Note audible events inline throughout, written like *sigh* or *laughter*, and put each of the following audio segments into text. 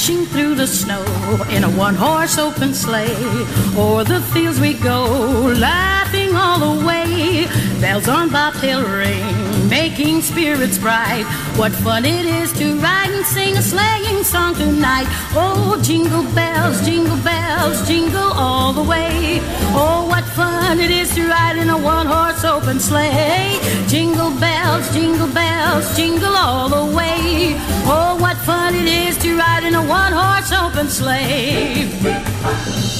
dashing through the snow in a one horse open sleigh. O'er the fields we go, laughing all the way. Bells on bobtail ring, making spirits bright. What fun it is to ride and sing a sleighing song tonight. Oh, jingle bells, jingle bells, jingle all the way. Oh, what fun it is to ride in a one horse open sleigh. Jingle bells, jingle bells, jingle all the way. Oh, what fun it is to ride in a one horse open sleigh.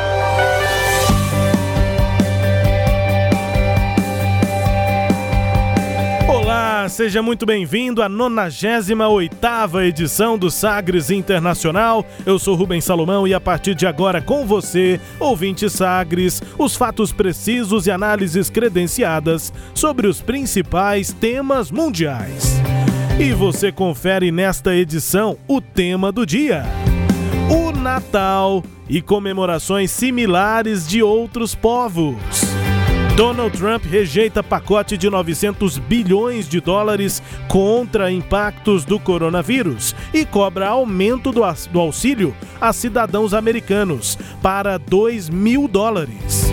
Olá, seja muito bem-vindo à 98ª edição do Sagres Internacional. Eu sou Rubens Salomão e a partir de agora com você, ouvinte Sagres, os fatos precisos e análises credenciadas sobre os principais temas mundiais. E você confere nesta edição o tema do dia: o Natal e comemorações similares de outros povos. Donald Trump rejeita pacote de 900 bilhões de dólares contra impactos do coronavírus e cobra aumento do, auxílio a cidadãos americanos para 2 mil dólares.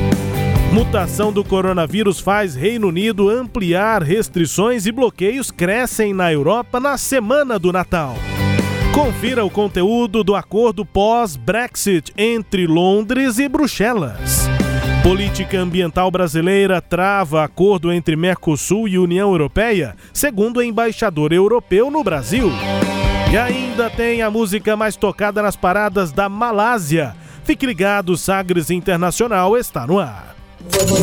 Mutação do coronavírus faz Reino Unido ampliar restrições e bloqueios crescem na Europa na semana do Natal. Confira o conteúdo do acordo pós-Brexit entre Londres e Bruxelas. Política ambiental brasileira trava acordo entre Mercosul e União Europeia, segundo o embaixador europeu no Brasil. E ainda tem a música mais tocada nas paradas da Malásia. Fique ligado, Sagres Internacional está no ar.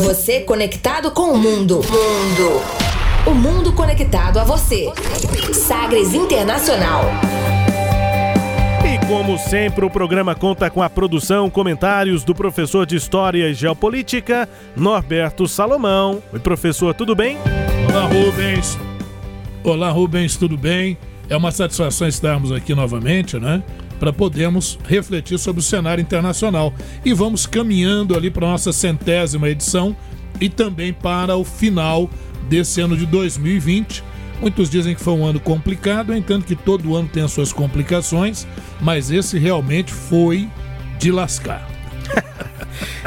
Você conectado com o mundo. Mundo. O mundo conectado a você. Sagres Internacional. Como sempre, o programa conta com a produção, comentários do professor de História e Geopolítica, Norberto Salomão. Oi, professor, tudo bem? Olá, Rubens. Olá, Rubens, tudo bem? É uma satisfação estarmos aqui novamente, né? Para podermos refletir sobre o cenário internacional. E vamos caminhando ali para a nossa centésima edição e também para o final desse ano de 2020 Muitos dizem que foi um ano complicado, entendo que todo ano tem as suas complicações, mas esse realmente foi de lascar.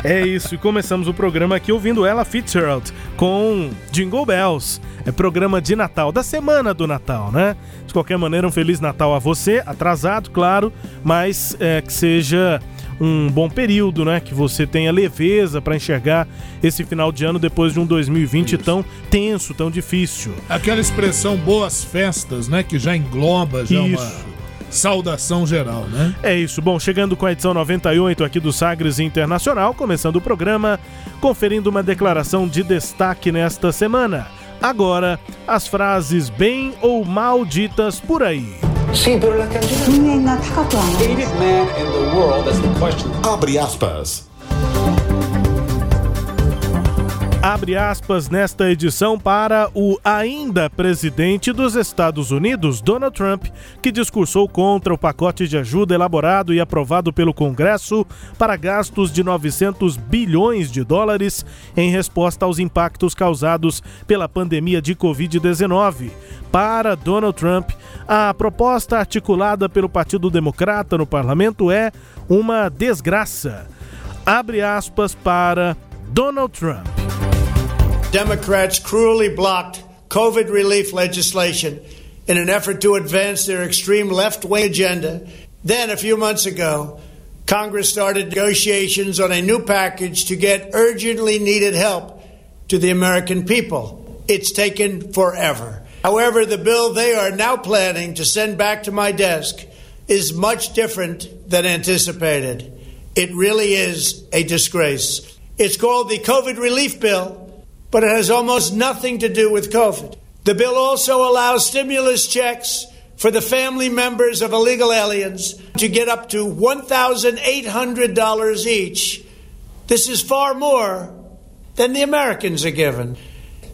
é isso, e começamos o programa aqui ouvindo ela Fitzgerald com Jingle Bells. É programa de Natal, da semana do Natal, né? De qualquer maneira, um Feliz Natal a você, atrasado, claro, mas é, que seja um bom período, né? Que você tenha leveza para enxergar esse final de ano depois de um 2020 isso. tão tenso, tão difícil. Aquela expressão boas festas, né? Que já engloba já isso. uma saudação geral, né? É isso. Bom, chegando com a edição 98 aqui do Sagres Internacional, começando o programa, conferindo uma declaração de destaque nesta semana. Agora, as frases bem ou mal ditas por aí. The greatest man in the world, that's the question. Abre aspas. Abre aspas nesta edição para o ainda presidente dos Estados Unidos, Donald Trump, que discursou contra o pacote de ajuda elaborado e aprovado pelo Congresso para gastos de 900 bilhões de dólares em resposta aos impactos causados pela pandemia de Covid-19. Para Donald Trump, a proposta articulada pelo Partido Democrata no parlamento é uma desgraça. Abre aspas para Donald Trump. Democrats cruelly blocked COVID relief legislation in an effort to advance their extreme left wing agenda. Then, a few months ago, Congress started negotiations on a new package to get urgently needed help to the American people. It's taken forever. However, the bill they are now planning to send back to my desk is much different than anticipated. It really is a disgrace. It's called the COVID Relief Bill but it has almost nothing to do with COVID. The bill also allows stimulus checks for the family members of illegal aliens to get up to $1,800 each. This is far more than the Americans are given.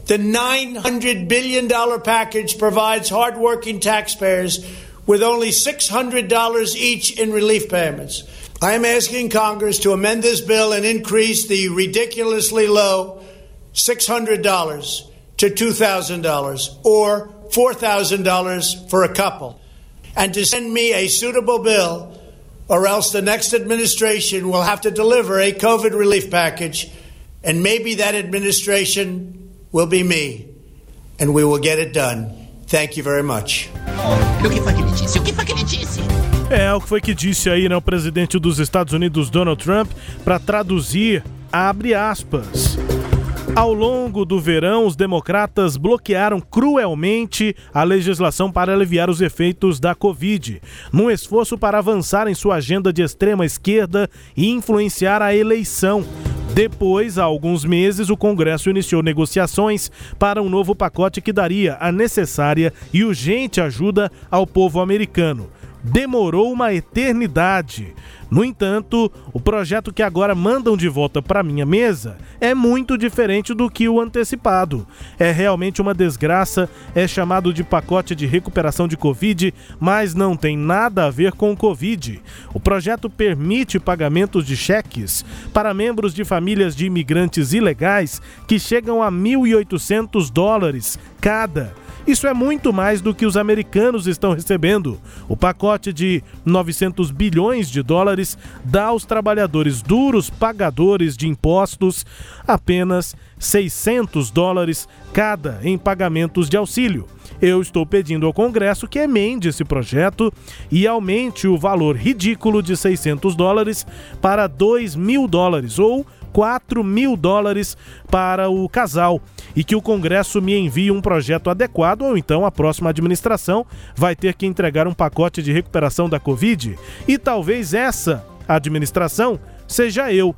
The $900 billion package provides hardworking taxpayers with only $600 each in relief payments. I am asking Congress to amend this bill and increase the ridiculously low $600 to $2,000 or $4,000 for a couple, and to send me a suitable bill, or else the next administration will have to deliver a COVID relief package, and maybe that administration will be me, and we will get it done. Thank you very much. O que foi que ele disse? O que foi que ele disse? É, o que foi que disse aí, né, o presidente dos Estados Unidos, Donald Trump, para traduzir, abre aspas. Ao longo do verão, os democratas bloquearam cruelmente a legislação para aliviar os efeitos da Covid, num esforço para avançar em sua agenda de extrema esquerda e influenciar a eleição. Depois, há alguns meses, o Congresso iniciou negociações para um novo pacote que daria a necessária e urgente ajuda ao povo americano demorou uma eternidade. No entanto, o projeto que agora mandam de volta para minha mesa é muito diferente do que o antecipado. É realmente uma desgraça, é chamado de pacote de recuperação de Covid, mas não tem nada a ver com o Covid. O projeto permite pagamentos de cheques para membros de famílias de imigrantes ilegais que chegam a 1.800 dólares cada isso é muito mais do que os americanos estão recebendo. O pacote de 900 bilhões de dólares dá aos trabalhadores duros pagadores de impostos apenas 600 dólares cada em pagamentos de auxílio. Eu estou pedindo ao Congresso que emende esse projeto e aumente o valor ridículo de 600 dólares para 2 mil dólares ou 4 mil dólares para o casal e que o Congresso me envie um projeto adequado ou então a próxima administração vai ter que entregar um pacote de recuperação da Covid e talvez essa administração seja eu.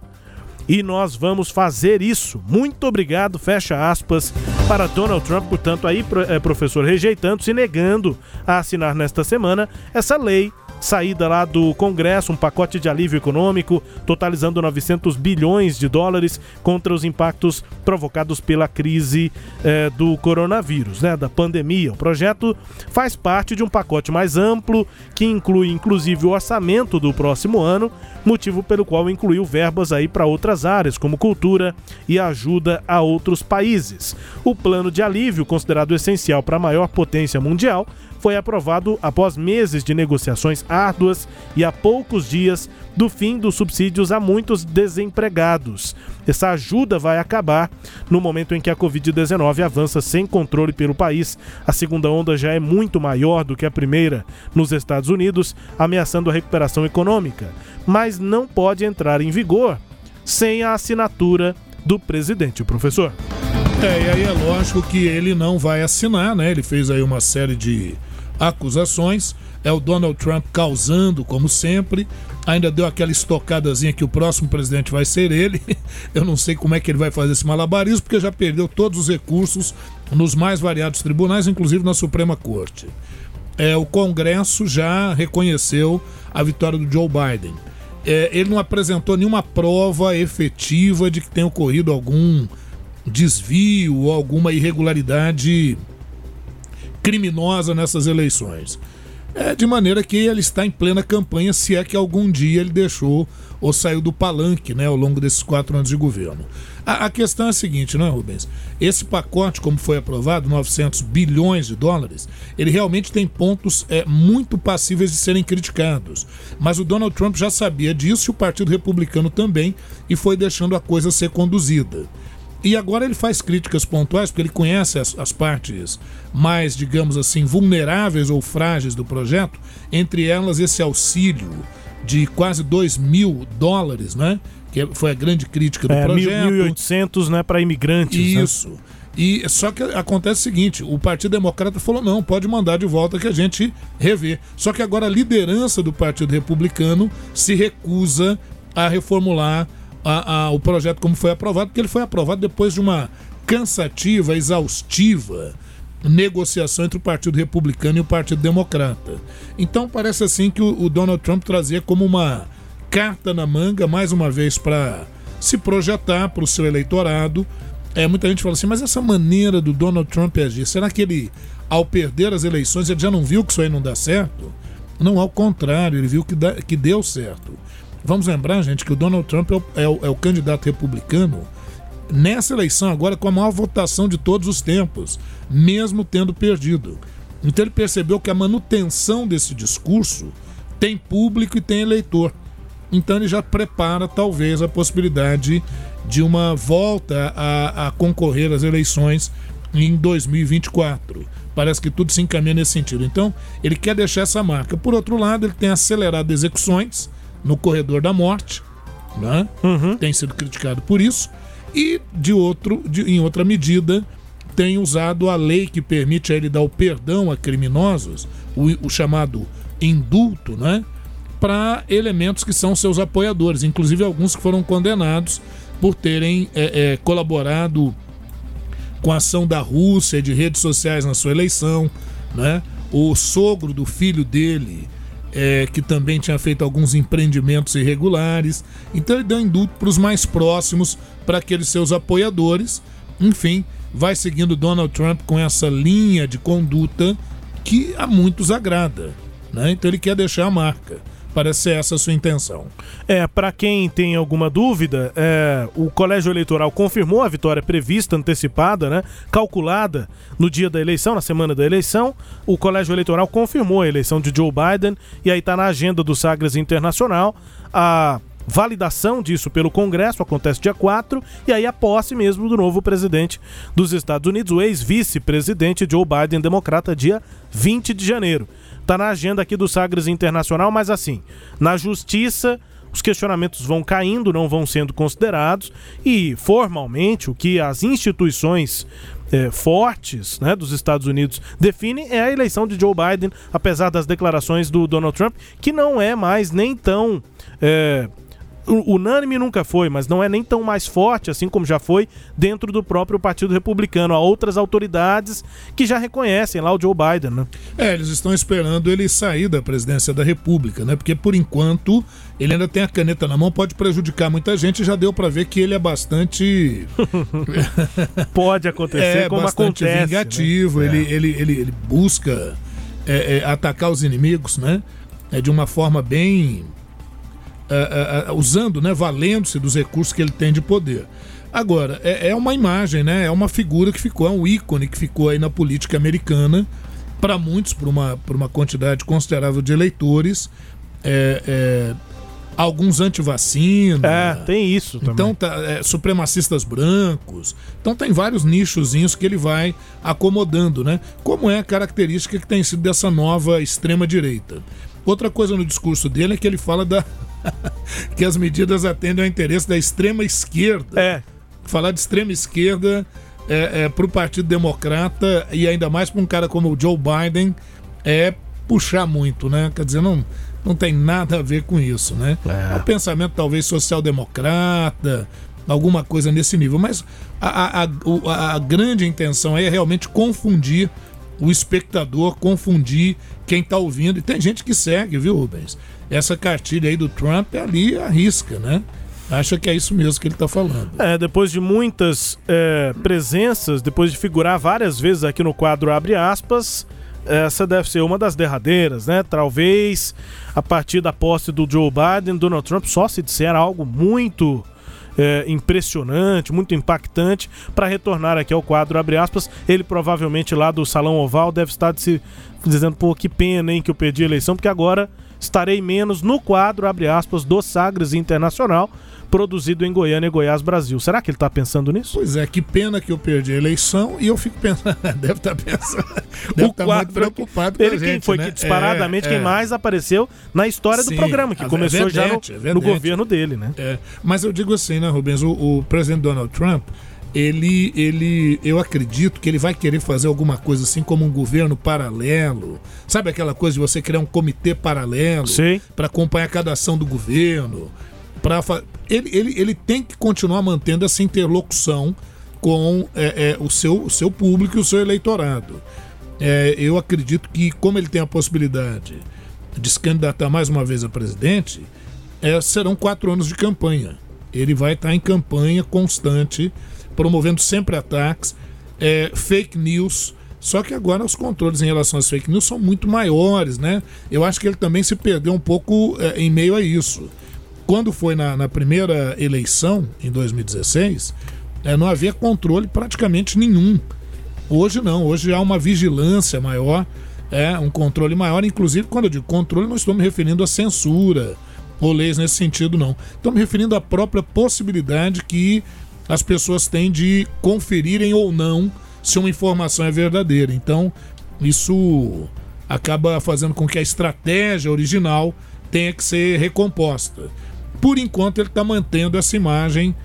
E nós vamos fazer isso. Muito obrigado, fecha aspas, para Donald Trump, portanto, aí, eh, professor, rejeitando, se negando a assinar nesta semana essa lei saída lá do Congresso, um pacote de alívio econômico totalizando 900 bilhões de dólares contra os impactos provocados pela crise eh, do coronavírus, né, da pandemia. O projeto faz parte de um pacote mais amplo que inclui inclusive o orçamento do próximo ano, motivo pelo qual incluiu verbas aí para outras áreas, como cultura e ajuda a outros países. O plano de alívio, considerado essencial para a maior potência mundial, foi aprovado após meses de negociações árduas e a poucos dias do fim dos subsídios a muitos desempregados. Essa ajuda vai acabar no momento em que a Covid-19 avança sem controle pelo país. A segunda onda já é muito maior do que a primeira nos Estados Unidos, ameaçando a recuperação econômica, mas não pode entrar em vigor sem a assinatura do presidente, professor. É, e aí é lógico que ele não vai assinar, né? Ele fez aí uma série de acusações. É o Donald Trump causando, como sempre. Ainda deu aquela estocadazinha que o próximo presidente vai ser ele. *laughs* Eu não sei como é que ele vai fazer esse malabarismo, porque já perdeu todos os recursos nos mais variados tribunais, inclusive na Suprema Corte. É, o Congresso já reconheceu a vitória do Joe Biden. É, ele não apresentou nenhuma prova efetiva de que tenha ocorrido algum desvio ou alguma irregularidade criminosa nessas eleições. É, de maneira que ele está em plena campanha, se é que algum dia ele deixou ou saiu do palanque né, ao longo desses quatro anos de governo. A, a questão é a seguinte, não é, Rubens? Esse pacote, como foi aprovado, 900 bilhões de dólares, ele realmente tem pontos é, muito passíveis de serem criticados. Mas o Donald Trump já sabia disso e o Partido Republicano também, e foi deixando a coisa ser conduzida. E agora ele faz críticas pontuais, porque ele conhece as, as, partes mais, digamos assim, vulneráveis ou frágeis do projeto, entre elas esse auxílio de quase 2 mil dólares, né? Que foi a grande crítica do é, projeto. 1.800 né, para imigrantes. Né? Isso. Né? E só que acontece o seguinte: o Partido Democrata falou, não, pode mandar de volta que a gente revê. Só que agora a liderança do Partido Republicano se recusa a reformular a, a, o projeto como foi aprovado, porque ele foi aprovado depois de uma cansativa, exaustiva negociação entre o Partido Republicano e o Partido Democrata. Então parece assim que o, o Donald Trump trazia como uma carta na manga, mais uma vez, para se projetar para o seu eleitorado. É, muita gente fala assim, mas essa maneira do Donald Trump agir, será que ele, ao perder as eleições, ele já não viu que isso aí não dá certo? Não, ao contrário, ele viu que, dá, que deu certo. Vamos lembrar, gente, que o Donald Trump é o, é o, é o candidato republicano nessa eleição agora com a maior votação de todos os tempos, mesmo tendo perdido. Então ele percebeu que a manutenção desse discurso tem público e tem eleitor. Então ele já prepara talvez a possibilidade de uma volta a, a concorrer às eleições em 2024. Parece que tudo se encaminha nesse sentido. Então ele quer deixar essa marca. Por outro lado, ele tem acelerado execuções no corredor da morte, né? Uhum. tem sido criticado por isso e de outro, de, em outra medida, tem usado a lei que permite a ele dar o perdão a criminosos, o, o chamado indulto, né? Para elementos que são seus apoiadores, inclusive alguns que foram condenados por terem é, é, colaborado com a ação da Rússia de redes sociais na sua eleição, né? O sogro do filho dele, é, que também tinha feito alguns empreendimentos irregulares. Então ele deu indulto para os mais próximos, para aqueles seus apoiadores. Enfim, vai seguindo Donald Trump com essa linha de conduta que a muitos agrada. Né? Então ele quer deixar a marca. Parece ser essa a sua intenção. É, para quem tem alguma dúvida, é, o Colégio Eleitoral confirmou a vitória prevista, antecipada, né, calculada no dia da eleição, na semana da eleição. O Colégio Eleitoral confirmou a eleição de Joe Biden e aí está na agenda do Sagres Internacional a validação disso pelo Congresso acontece dia 4 e aí a posse mesmo do novo presidente dos Estados Unidos, o ex-vice-presidente Joe Biden, democrata, dia 20 de janeiro. Tá na agenda aqui do Sagres Internacional, mas assim, na justiça os questionamentos vão caindo, não vão sendo considerados e formalmente o que as instituições é, fortes né, dos Estados Unidos definem é a eleição de Joe Biden, apesar das declarações do Donald Trump, que não é mais nem tão é, unânime nunca foi, mas não é nem tão mais forte assim como já foi dentro do próprio Partido Republicano. Há outras autoridades que já reconhecem lá o Joe Biden, né? É, eles estão esperando ele sair da presidência da República, né? Porque por enquanto ele ainda tem a caneta na mão, pode prejudicar muita gente. Já deu para ver que ele é bastante. *laughs* pode acontecer, é, como bastante acontece. vingativo. né? Ele, ele, ele, ele busca é, é, atacar os inimigos, né? É de uma forma bem uh, uh, usando, né, valendo-se dos recursos que ele tem de poder. Agora, é, é, uma imagem, né, é uma figura que ficou, é um ícone que ficou aí na política americana, para muitos, por uma, uma quantidade considerável de eleitores, é, é, alguns anti-vacina. É, tem isso também. Então, tá, é, supremacistas brancos. Então, tem vários nichozinhos que ele vai acomodando, né? Como é a característica que tem sido dessa nova extrema-direita. Outra coisa no discurso dele é que ele fala da *laughs* que as medidas atendem ao interesse da extrema esquerda. É. Falar de extrema esquerda é, é, para o Partido Democrata e ainda mais para um cara como o Joe Biden é puxar muito, né? Quer dizer, não, não tem nada a ver com isso, né? É. O pensamento talvez social-democrata, alguma coisa nesse nível. Mas a, a, a, a grande intenção é realmente confundir o espectador, confundir quem está ouvindo. E tem gente que segue, viu, Rubens? essa cartilha aí do Trump ali arrisca, né? Acha que é isso mesmo que ele está falando. É, depois de muitas é, presenças, depois de figurar várias vezes aqui no quadro Abre aspas, essa deve ser uma das derradeiras, né? Talvez a partir da posse do Joe Biden, Donald Trump só se disser algo muito é, impressionante, muito impactante. Para retornar aqui ao quadro, abre aspas, ele provavelmente lá do Salão Oval deve estar se dizendo, pô, que pena, hein, que eu perdi a eleição, porque agora estarei menos no quadro, abre aspas, do Sagres Internacional, produzido em Goiânia, Goiás, Brasil. Será que ele está pensando nisso? Pois é, que pena que eu perdi a eleição e eu fico pensando, *laughs* deve estar tá pensando, deve estar tá muito preocupado com ele a quem gente, foi né? que disparadamente É, quem é. mais apareceu na história do Sim, programa, que é começou já no, verdade, é no verdade. governo dele, né? É, mas eu digo assim, né, Rubens? O, o presidente Donald Trump, ele, ele, eu acredito que ele vai querer fazer alguma coisa assim como um governo paralelo. Sabe aquela coisa de você criar um comitê paralelo para acompanhar cada ação do governo? Pra, fa- ele, ele, ele tem que continuar mantendo essa interlocução com é, é, o, seu, o seu público e o seu eleitorado. É, eu acredito que, como ele tem a possibilidade de se candidatar mais uma vez a presidente, é, serão quatro anos de campanha. Ele vai estar em campanha constante, promovendo sempre ataques, é, fake news. Só que agora os controles em relação às fake news são muito maiores, né? Eu acho que ele também se perdeu um pouco é, em meio a isso. Quando foi na, na primeira eleição, em 2016, é, não havia controle praticamente nenhum. Hoje não, hoje há uma vigilância maior, é um controle maior. Inclusive, quando eu digo controle, não estou me referindo à censura ou leis nesse sentido, não. Estou me referindo à própria possibilidade que as pessoas têm de conferirem ou não se uma informação é verdadeira. Então, isso acaba fazendo com que a estratégia original tenha que ser recomposta. Por enquanto, ele está mantendo essa imagem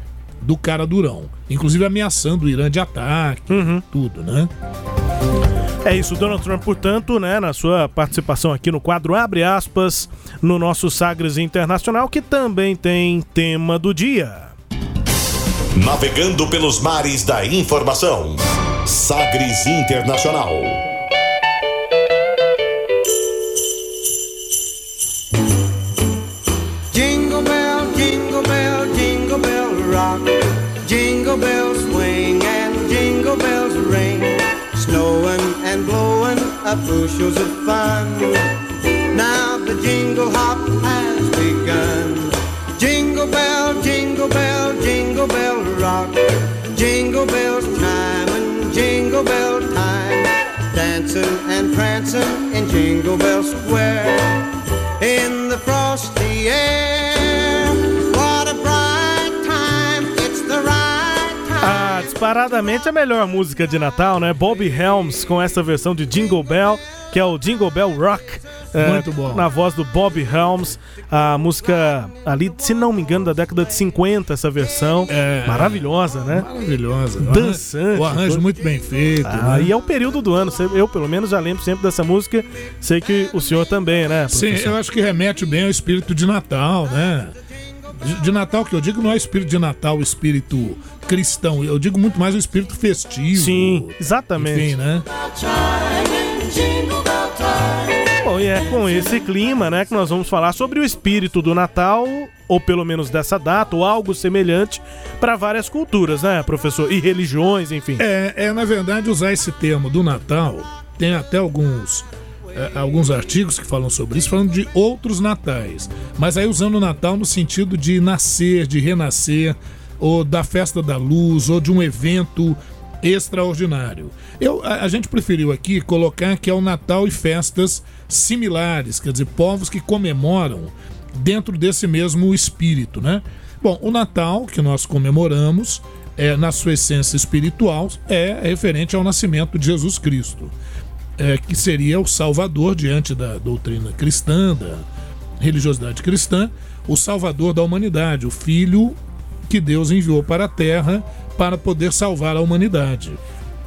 do cara durão, inclusive ameaçando o Irã de ataque, uhum. tudo, né? É isso, Donald Trump, portanto, né, na sua participação aqui no quadro Abre aspas, no nosso Sagres Internacional, que também tem tema do dia. Navegando pelos mares da informação. Sagres Internacional. Jingle bell, jingle bell, jingle bell rock. Jingle bells swing and jingle bells ring. Snowing and blowing up bushels of fun. Now the jingle hop rock. Jingle and jingle bell time. Dancing and prancing in Jingle Bell Square. In the frosty air. What a bright time. It's the right time. Ah, disparadamente a melhor música de Natal, né? Bobby Helms com essa versão de Jingle Bell, que é o Jingle Bell Rock. É, Muito bom. Na voz do Bob Helms. A música ali, se não me engano, da década de 50, essa versão. É. Maravilhosa, né? Maravilhosa. Dançante, O arranjo todo- muito bem feito. Ah, né? e é o período do ano. Eu, pelo menos, já lembro sempre dessa música. Sei que o senhor também, né? Sim, professor? eu acho que remete bem ao espírito de Natal, né? De, de Natal, que eu digo não é espírito de Natal, o espírito cristão. Eu digo muito mais o espírito festivo. Sim, exatamente. Enfim, né? E é com esse clima, né, que nós vamos falar sobre o espírito do Natal, ou pelo menos dessa data, ou algo semelhante, para várias culturas, né, professor? E religiões, enfim. É, é, na verdade, usar esse termo do Natal, tem até alguns, é, alguns artigos que falam sobre isso, falando de outros natais. Mas aí usando o Natal no sentido de nascer, de renascer, ou da festa da luz, ou de um evento extraordinário. Eu, a, a gente preferiu aqui colocar que é o Natal e festas similares, quer dizer, povos que comemoram dentro desse mesmo espírito, né? Bom, o Natal que nós comemoramos, é, na sua essência espiritual, é referente ao nascimento de Jesus Cristo, é, que seria o Salvador diante da doutrina cristã, da religiosidade cristã, o Salvador da humanidade, o Filho que Deus enviou para a Terra para poder salvar a humanidade.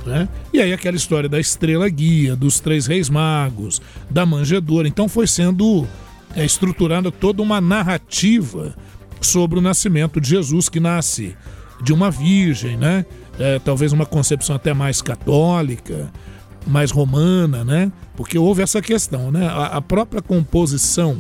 né? E aí aquela história da estrela guia, dos três reis magos, da manjedoura. Então foi sendo é, estruturada toda uma narrativa sobre o nascimento de Jesus, que nasce de uma virgem, né? É, talvez uma concepção até mais católica, mais romana, né? Porque houve essa questão, né? A, a própria composição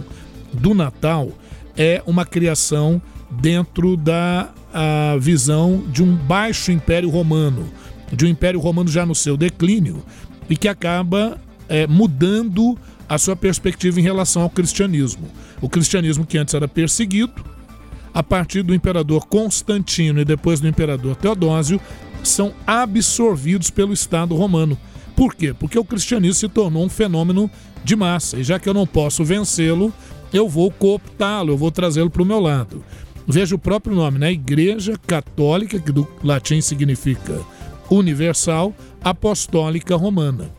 do Natal é uma criação dentro da a visão de um baixo império romano, de um império romano já no seu declínio e que acaba é, mudando a sua perspectiva em relação ao cristianismo. O cristianismo que antes era perseguido, a partir do imperador Constantino e depois do imperador Teodósio, são absorvidos pelo Estado romano. Por quê? Porque o cristianismo se tornou um fenômeno de massa, e já que eu não posso vencê-lo, eu vou cooptá-lo, eu vou trazê-lo para o meu lado. Veja o próprio nome, né? Igreja Católica, que do latim significa universal, apostólica romana.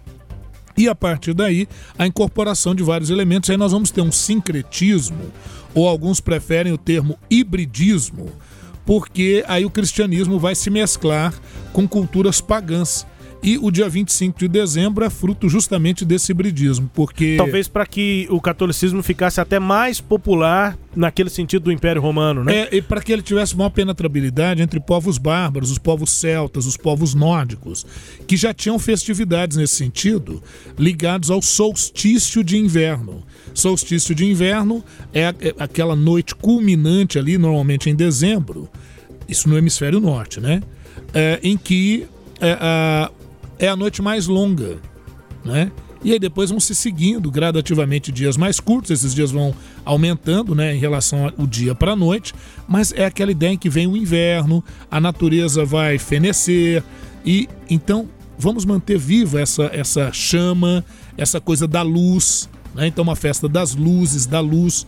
E a partir daí, a incorporação de vários elementos. Aí nós vamos ter um sincretismo, ou alguns preferem o termo hibridismo, porque aí o cristianismo vai se mesclar com culturas pagãs. E o dia 25 de dezembro é fruto justamente desse hibridismo, porque. Talvez para que o catolicismo ficasse até mais popular naquele sentido do Império Romano, né? É, e para que ele tivesse maior penetrabilidade entre povos bárbaros, os povos celtas, os povos nórdicos, que já tinham festividades nesse sentido, ligados ao solstício de inverno. Solstício de inverno é, é aquela noite culminante ali, normalmente em dezembro, isso no hemisfério norte, né? É, em que é, a, é a noite mais longa, né? E aí depois vão se seguindo gradativamente dias mais curtos, esses dias vão aumentando, né, em relação ao dia para a noite, mas é aquela ideia em que vem o inverno, a natureza vai fenecer e então vamos manter viva essa essa chama, essa coisa da luz, né? Então uma festa das luzes, da luz,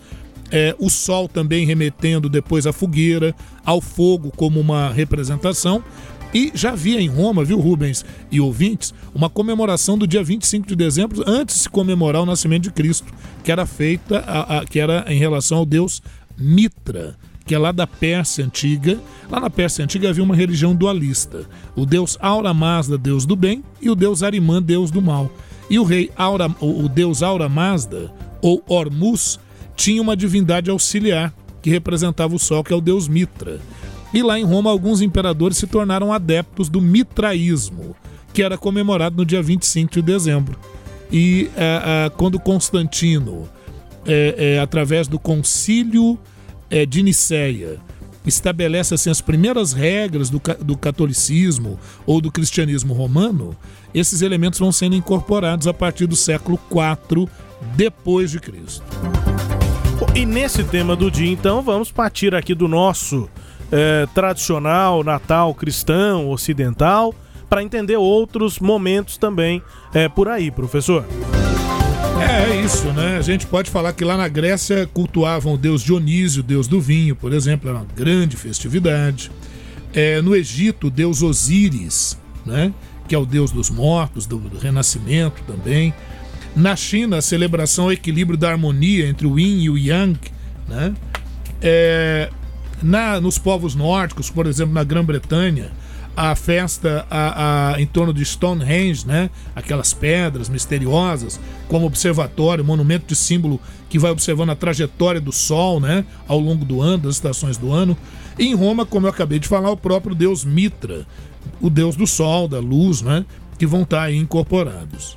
é, o sol também remetendo depois à fogueira, ao fogo como uma representação. E já havia em Roma, viu, Rubens e ouvintes, uma comemoração do dia 25 de dezembro antes de se comemorar o nascimento de Cristo, que era feita, a, a, que era em relação ao deus Mitra, que é lá da Pérsia Antiga. Lá na Pérsia Antiga havia uma religião dualista: o deus Aura Mazda, deus do bem, e o deus Arimã, deus do mal. E o rei Aura, o deus Aura Mazda, ou Ormuz, tinha uma divindade auxiliar que representava o sol, que é o deus Mitra. E lá em Roma, alguns imperadores se tornaram adeptos do mitraísmo, que era comemorado no dia 25 de dezembro. E é, é, quando Constantino, é, é através do concílio é, de Nicéia, estabelece assim, as primeiras regras do, do catolicismo ou do cristianismo romano, esses elementos vão sendo incorporados a partir do século IV depois de Cristo. E nesse tema do dia, então, vamos partir aqui do nosso é, tradicional Natal cristão, ocidental, para entender outros momentos também é, por aí, professor. É, é isso, né? A gente pode falar que lá na Grécia cultuavam o deus Dionísio, deus do vinho, por exemplo, era uma grande festividade. É, no Egito, o deus Osíris, né? Que é o deus dos mortos, do, do renascimento também. Na China, a celebração ao equilíbrio da harmonia entre o yin e o yang, né? É, na, nos povos nórdicos, por exemplo, na Grã-Bretanha, a festa a, a, em torno de Stonehenge, né? aquelas pedras misteriosas, como observatório, monumento de símbolo que vai observando a trajetória do Sol né? ao longo do ano, das estações do ano. E em Roma, como eu acabei de falar, o próprio deus Mitra, o deus do Sol, da luz, né? que vão estar aí incorporados.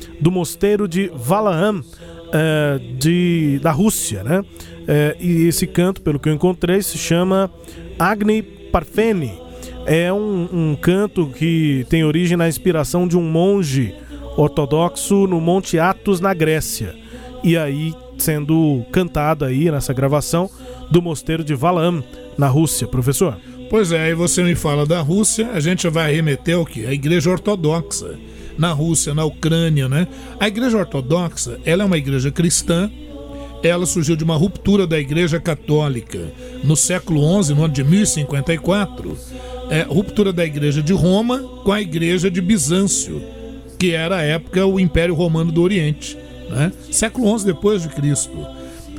do mosteiro de Valaam, é, de, da Rússia, né? É, e esse canto, pelo que eu encontrei, se chama Agni Parfeni. É um, um canto que tem origem na inspiração de um monge ortodoxo no Monte Athos, na Grécia. E aí sendo cantado aí nessa gravação do mosteiro de Valaam, na Rússia, professor. Pois é, aí você me fala da Rússia, a gente vai remeter ao que? A Igreja Ortodoxa na Rússia, na Ucrânia, né? A Igreja Ortodoxa, ela é uma igreja cristã, ela surgiu de uma ruptura da Igreja Católica no século XI, no ano de 1054, é, ruptura da Igreja de Roma com a Igreja de Bizâncio, que era a época o Império Romano do Oriente, né? século XI depois de Cristo.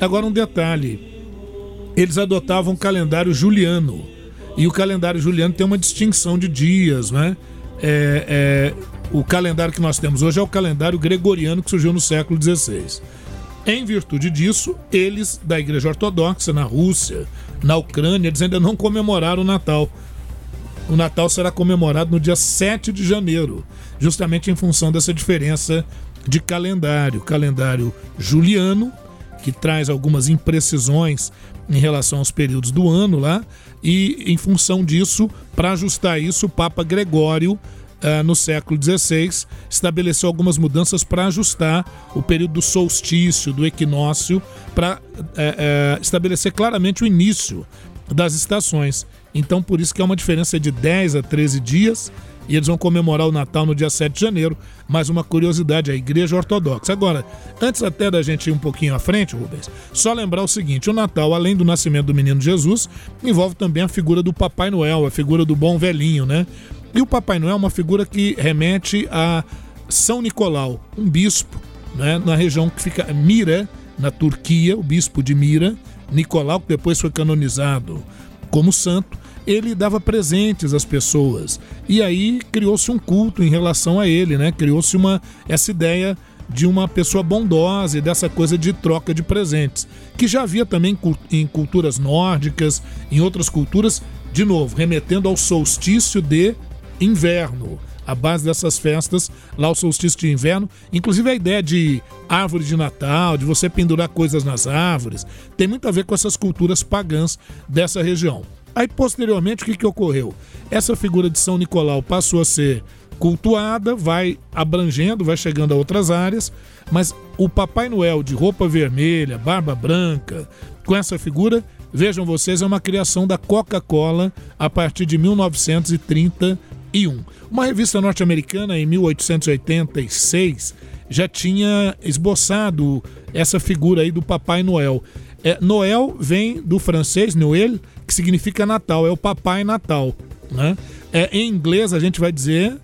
Agora um detalhe, eles adotavam o calendário juliano e o calendário juliano tem uma distinção de dias, né? É, é, o calendário que nós temos hoje é o calendário gregoriano que surgiu no século XVI. Em virtude disso, eles da Igreja Ortodoxa na Rússia, na Ucrânia, eles ainda não comemoraram o Natal. O Natal será comemorado no dia 7 de janeiro, justamente em função dessa diferença de calendário. Calendário juliano, que traz algumas imprecisões em relação aos períodos do ano lá, e em função disso, para ajustar isso, o Papa Gregório uh, no século XVI, estabeleceu algumas mudanças para ajustar o período do solstício, do equinócio, para uh, uh, estabelecer claramente o início das estações. Então, por isso que é uma diferença de 10 a 13 dias. E eles vão comemorar o Natal no dia 7 de janeiro. Mais uma curiosidade, a Igreja Ortodoxa. Agora, antes até da gente ir um pouquinho à frente, Rubens, só lembrar o seguinte: o Natal, além do nascimento do menino Jesus, envolve também a figura do Papai Noel, a figura do bom velhinho, né? E o Papai Noel é uma figura que remete a São Nicolau, um bispo, né, na região que fica Mira, na Turquia, o bispo de Mira, Nicolau, que depois foi canonizado como santo, ele dava presentes às pessoas. E aí criou-se um culto em relação a ele, né? Criou-se uma essa ideia de uma pessoa bondosa e dessa coisa de troca de presentes, que já havia também em culturas nórdicas, em outras culturas, de novo, remetendo ao solstício de inverno. A base dessas festas, lá o solstício de inverno, inclusive a ideia de árvore de Natal, de você pendurar coisas nas árvores, tem muito a ver com essas culturas pagãs dessa região. Aí, posteriormente, o que, que ocorreu? Essa figura de São Nicolau passou a ser cultuada, vai abrangendo, vai chegando a outras áreas, mas o Papai Noel de roupa vermelha, barba branca, com essa figura, vejam vocês, é uma criação da Coca-Cola a partir de 1931. Uma revista norte-americana, em 1886, já tinha esboçado essa figura aí do Papai Noel. É, Noel vem do francês Noël, que significa Natal, é o Papai Natal. Né? É, em inglês a gente vai dizer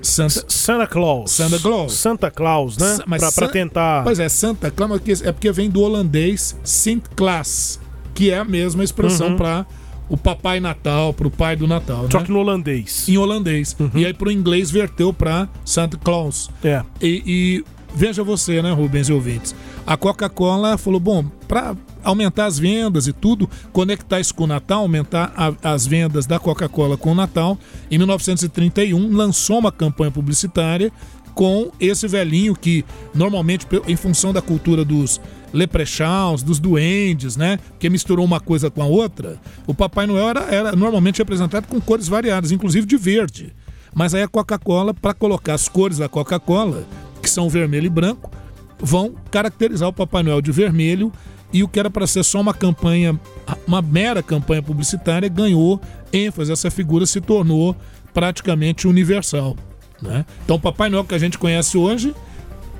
Santa, Santa Claus. Santa Claus. Santa Claus, né? Mas pra, pra tentar. Pois é, Santa Claus é porque vem do holandês Sinterklaas, que é a mesma expressão Uhum. para o Papai Natal, para o Pai do Natal. Só né? que no holandês. Em holandês. E aí pro inglês verteu para Santa Claus. É. E, e veja você, né, Rubens e ouvintes. A Coca-Cola falou: bom, para aumentar as vendas e tudo, conectar isso com o Natal, aumentar a- as vendas da Coca-Cola com o Natal, em 1931 lançou uma campanha publicitária com esse velhinho que normalmente em função da cultura dos leprechauns, dos duendes, né, que misturou uma coisa com a outra, o Papai Noel era, era normalmente representado com cores variadas, inclusive de verde. Mas aí a Coca-Cola, para colocar as cores da Coca-Cola, que são vermelho e branco, vão caracterizar o Papai Noel de vermelho e o que era para ser só uma campanha, uma mera campanha publicitária, ganhou ênfase. Essa figura se tornou praticamente universal. Né? Então, o Papai Noel que a gente conhece hoje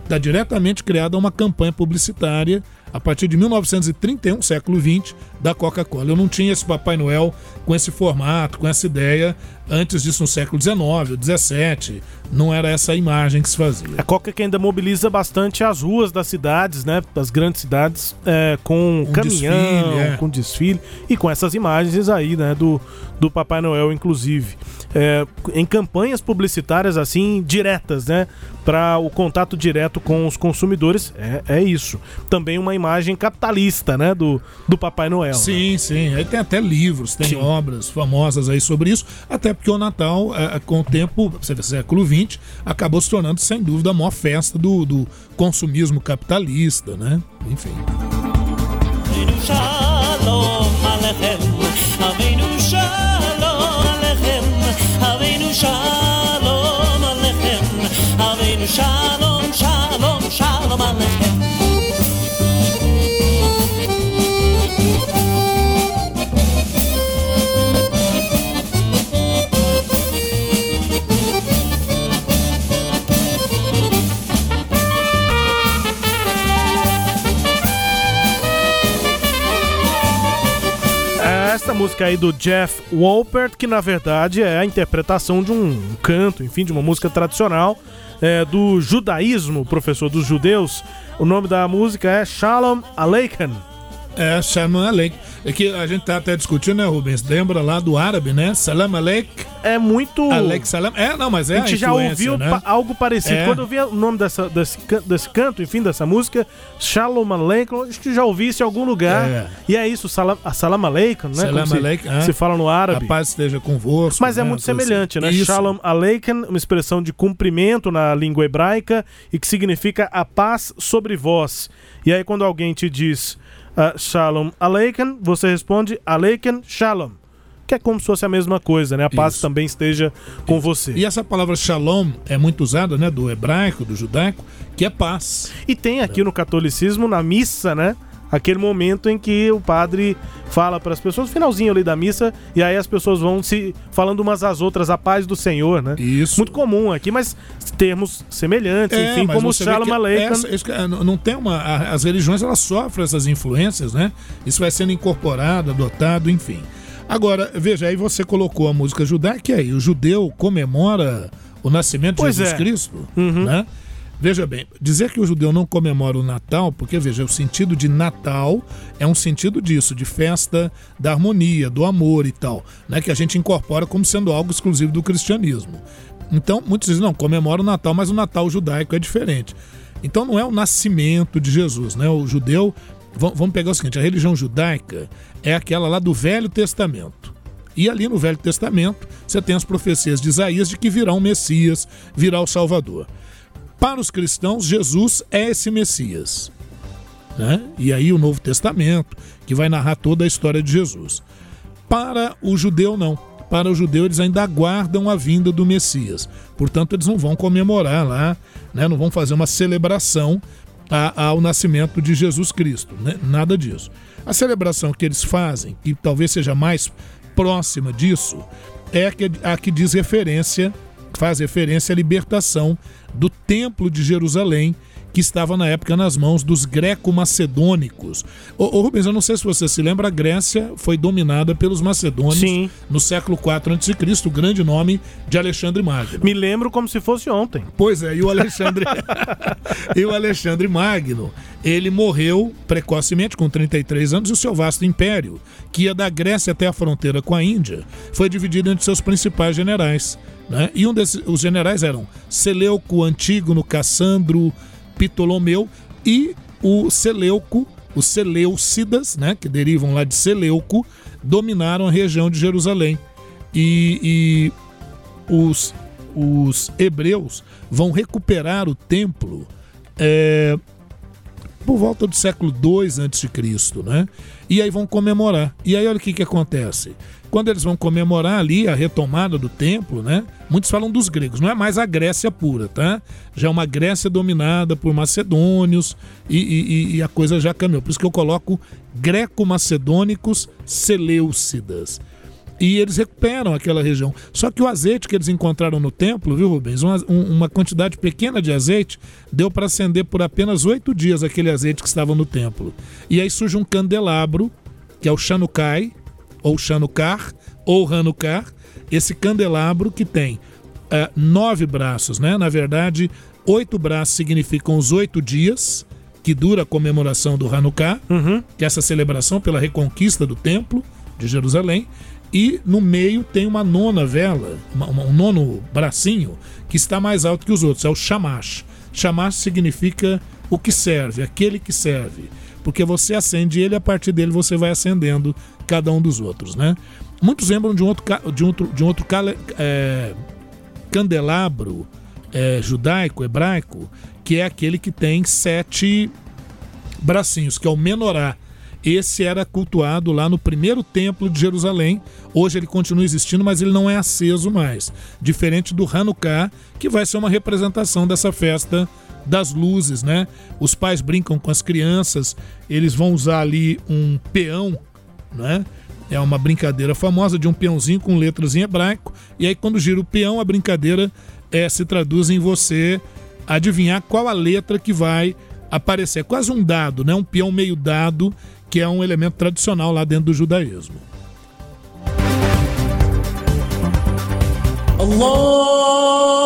está diretamente criada uma campanha publicitária a partir de 1931, século XX, da Coca-Cola. Eu não tinha esse Papai Noel com esse formato, com essa ideia, antes disso no século XIX, ou XVII. Não era essa a imagem que se fazia. A Coca que ainda mobiliza bastante as ruas das cidades, né? Das grandes cidades, é, com Um caminhão, desfile, é. com desfile e com essas imagens aí, né? Do, do Papai Noel, inclusive. É, em campanhas publicitárias, assim, diretas, né? Para o contato direto com os consumidores, é, é isso. Também uma imagem capitalista, né? Do, do Papai Noel. Sim, sim. Aí tem até livros, tem Sim. obras famosas aí sobre isso. Até porque o Natal, é, é, com o tempo, século XX, acabou se tornando, sem dúvida, a maior festa do, do consumismo capitalista, né? Enfim. Shalom, Shalom, Shalom Alechem. Essa música aí do Jeff Wolpert, que na verdade é a interpretação de um canto, enfim, de uma música tradicional é, do judaísmo, professor dos judeus. O nome da música é Shalom Aleichem. É, Shalom Aleik. É que a gente tá até discutindo, né, Rubens? Lembra lá do árabe, né? Salam Aleik. É muito. Aleik Salam. É, não, mas é a gente já influência, ouviu né? algo parecido. É. Quando eu vi o nome dessa, desse, desse canto, enfim, dessa música, Shalom Aleichem, acho que já ouvi isso em algum lugar. É. E é isso, Salam, Salam Aleichem, né? Salam se- Aleik, é. se fala no árabe. A paz esteja convosco. Mas é né, muito coisa assim. semelhante, né? Isso. Shalom Aleichem, uma expressão de cumprimento na língua hebraica e que significa a paz sobre vós. E aí quando alguém te diz ah, Shalom Aleichem, você responde Aleichem Shalom. Que é como se fosse a mesma coisa, né? A paz Isso. também esteja com você. E essa palavra shalom é muito usada, né, do hebraico, do judaico, que é paz. E tem aqui no catolicismo, na missa, né? Aquele momento em que o padre fala para as pessoas, finalzinho ali da missa, e aí as pessoas vão se falando umas às outras a paz do Senhor, né? Isso. Muito comum aqui, mas termos semelhantes, É, enfim, como o Shalom que Aleichem. que- é, não tem uma. As religiões elas sofrem essas influências, né? Isso vai sendo incorporado, adotado, enfim. Agora, veja, aí você colocou a música judaica e aí o judeu comemora o nascimento Pois de Jesus é. Cristo, Uhum. né? Veja bem, dizer que o judeu não comemora o Natal, porque veja, o sentido de Natal é um sentido disso, de festa da harmonia, do amor e tal, né? Que a gente incorpora como sendo algo exclusivo do cristianismo. Então, muitos dizem, não, comemora o Natal, mas o Natal judaico é diferente. Então não é o nascimento de Jesus, né? O judeu, va- vamos pegar o seguinte, a religião judaica é aquela lá do Velho Testamento. E ali no Velho Testamento, você tem as profecias de Isaías de que virá um Messias, virá o Salvador. Para os cristãos, Jesus é esse Messias. Né? E aí o Novo Testamento, que vai narrar toda a história de Jesus. Para o judeu, não. Para o judeu, eles ainda aguardam a vinda do Messias. Portanto, eles não vão comemorar lá, né? não vão fazer uma celebração a- ao nascimento de Jesus Cristo. né? Nada disso. A celebração que eles fazem, que talvez seja mais próxima disso, é a que, a que diz referência, faz referência à libertação do Templo de Jerusalém, que estava na época nas mãos dos greco-macedônicos. Ô, ô Rubens, eu não sei se você se lembra, a Grécia foi dominada pelos macedônios Sim. no século IV a.C., o grande nome de Alexandre Magno. Me lembro como se fosse ontem. Pois é, e o Alexandre *laughs* e o Alexandre Magno, ele morreu precocemente com 33 anos e o seu vasto império, que ia da Grécia até a fronteira com a Índia, foi dividido entre seus principais generais, né? E um desses os generais eram Seleuco, Antígono, Cassandro, Ptolomeu e o Seleuco, os Seleucidas, né, que derivam lá de Seleuco, dominaram a região de Jerusalém. E, e os, os hebreus vão recuperar o templo é, por volta do século II a.C., né? E aí vão comemorar. E aí olha o que, que acontece. Quando eles vão comemorar ali a retomada do templo, né? Muitos falam dos gregos, não é mais a Grécia pura, tá? Já é uma Grécia dominada por macedônios e, e- e a coisa já caminhou. Por isso que eu coloco greco-macedônicos seleucidas e eles recuperam aquela região. Só que o azeite que eles encontraram no templo, viu, Rubens? Uma, um- uma quantidade pequena de azeite deu para acender por apenas oito dias aquele azeite que estava no templo. E aí surge um candelabro, que é o Chanukai, ou Chanukar, ou Hanukar. Esse candelabro que tem eh, nove braços, né? Na verdade, oito braços significam os oito dias que dura a comemoração do Hanukkah, que é essa celebração pela reconquista do templo de Jerusalém. E no meio tem uma nona vela, uma- uma- um nono bracinho, que está mais alto que os outros, é o Shamash. Shamash significa o que serve, aquele que serve. Porque você acende ele a partir dele você vai acendendo cada um dos outros, né? Muitos lembram de um outro, de um outro, de um outro é, candelabro é, judaico, hebraico, que é aquele que tem sete bracinhos, que é o menorá. Esse era cultuado lá no primeiro templo de Jerusalém. Hoje ele continua existindo, mas ele não é aceso mais. Diferente do Hanukkah, que vai ser uma representação dessa festa das luzes, né? Os pais brincam com as crianças, eles vão usar ali um peão, né? É uma brincadeira famosa de um peãozinho com letras em hebraico. E aí, quando gira o peão, a brincadeira é, se traduz em você adivinhar qual a letra que vai aparecer. É quase um dado, né? Um peão meio dado, que é um elemento tradicional lá dentro do judaísmo. Allah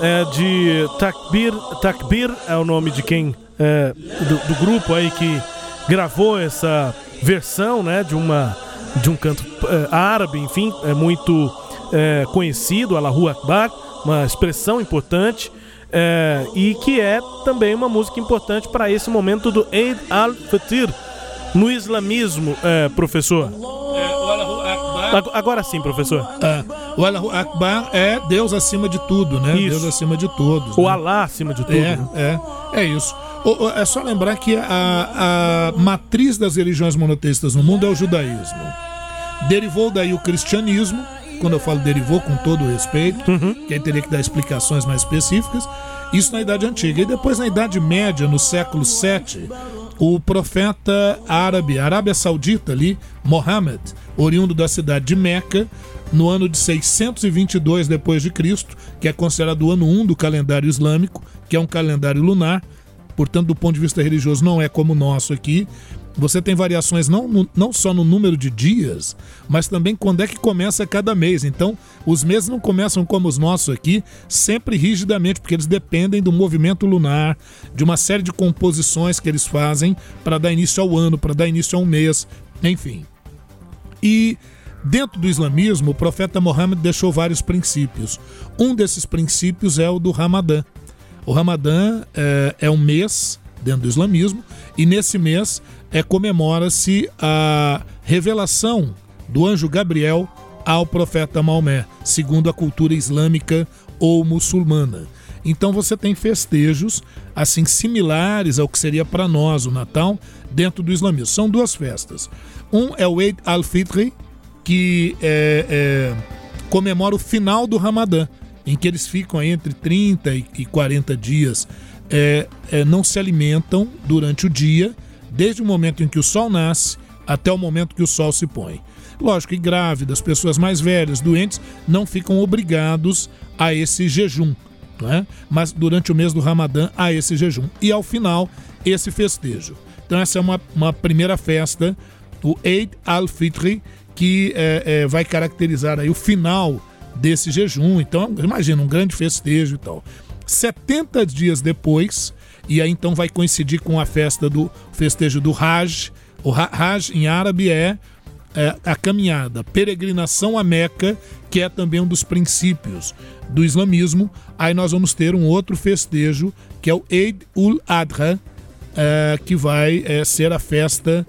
é, de Takbir. Takbir é o nome de quem. é, do, do grupo aí que gravou essa versão, né, de uma de um canto eh, árabe, enfim, é muito eh, conhecido, Allahu Akbar, uma expressão importante. eh, e que é também uma música importante para esse momento do Eid al-Fitr no islamismo, eh, professor. Ag- Agora sim, professor. Ah, o Allahu Akbar é Deus acima de tudo, né? Isso. Deus acima de todos. O né? Alá acima de tudo. É, é, é isso. O- o- é só lembrar que a, a matriz das religiões monoteístas no mundo é o judaísmo. Derivou daí o cristianismo, quando eu falo derivou com todo o respeito, que aí teria que dar explicações mais específicas, isso na Idade Antiga. E depois na Idade Média, no século VII, o profeta árabe, Arábia Saudita ali, Mohammed, oriundo da cidade de Meca, no ano de 622 depois de Cristo, que é considerado o ano 1 do calendário islâmico, que é um calendário lunar, portanto, do ponto de vista religioso, não é como o nosso aqui. Você tem variações não, não só no número de dias, mas também quando é que começa cada mês. Então, os meses não começam como os nossos aqui, sempre rigidamente, porque eles dependem do movimento lunar, de uma série de composições que eles fazem para dar início ao ano, para dar início a um mês, enfim. E dentro do islamismo, o profeta Mohammed deixou vários princípios. Um desses princípios é o do Ramadã. O Ramadã é, é um mês dentro do islamismo e nesse mês é comemora-se a revelação do anjo Gabriel ao profeta Maomé, segundo a cultura islâmica ou muçulmana. Então você tem festejos assim similares ao que seria para nós o Natal dentro do islamismo. São duas festas. Um é o Eid al-Fitr, que é, é, comemora o final do Ramadã, em que eles ficam entre 30 e e 40 dias, é, é, não se alimentam durante o dia, desde o momento em que o sol nasce até o momento que o sol se põe. Lógico que grávidas, pessoas mais velhas, doentes, não ficam obrigados a esse jejum, né? mas durante o mês do Ramadã há esse jejum. E ao final, esse festejo. Então, essa é uma, uma primeira festa, o Eid al-Fitr, que é, é, vai caracterizar aí o final desse jejum. Então, imagina, um grande festejo e tal. 70 dias depois, e aí então vai coincidir com a festa do festejo do Hajj. O Ha- Hajj em árabe é, é a caminhada, peregrinação a Meca, que é também um dos princípios do islamismo. Aí nós vamos ter um outro festejo, que é o Eid ul-Adha, é, que vai é, ser a festa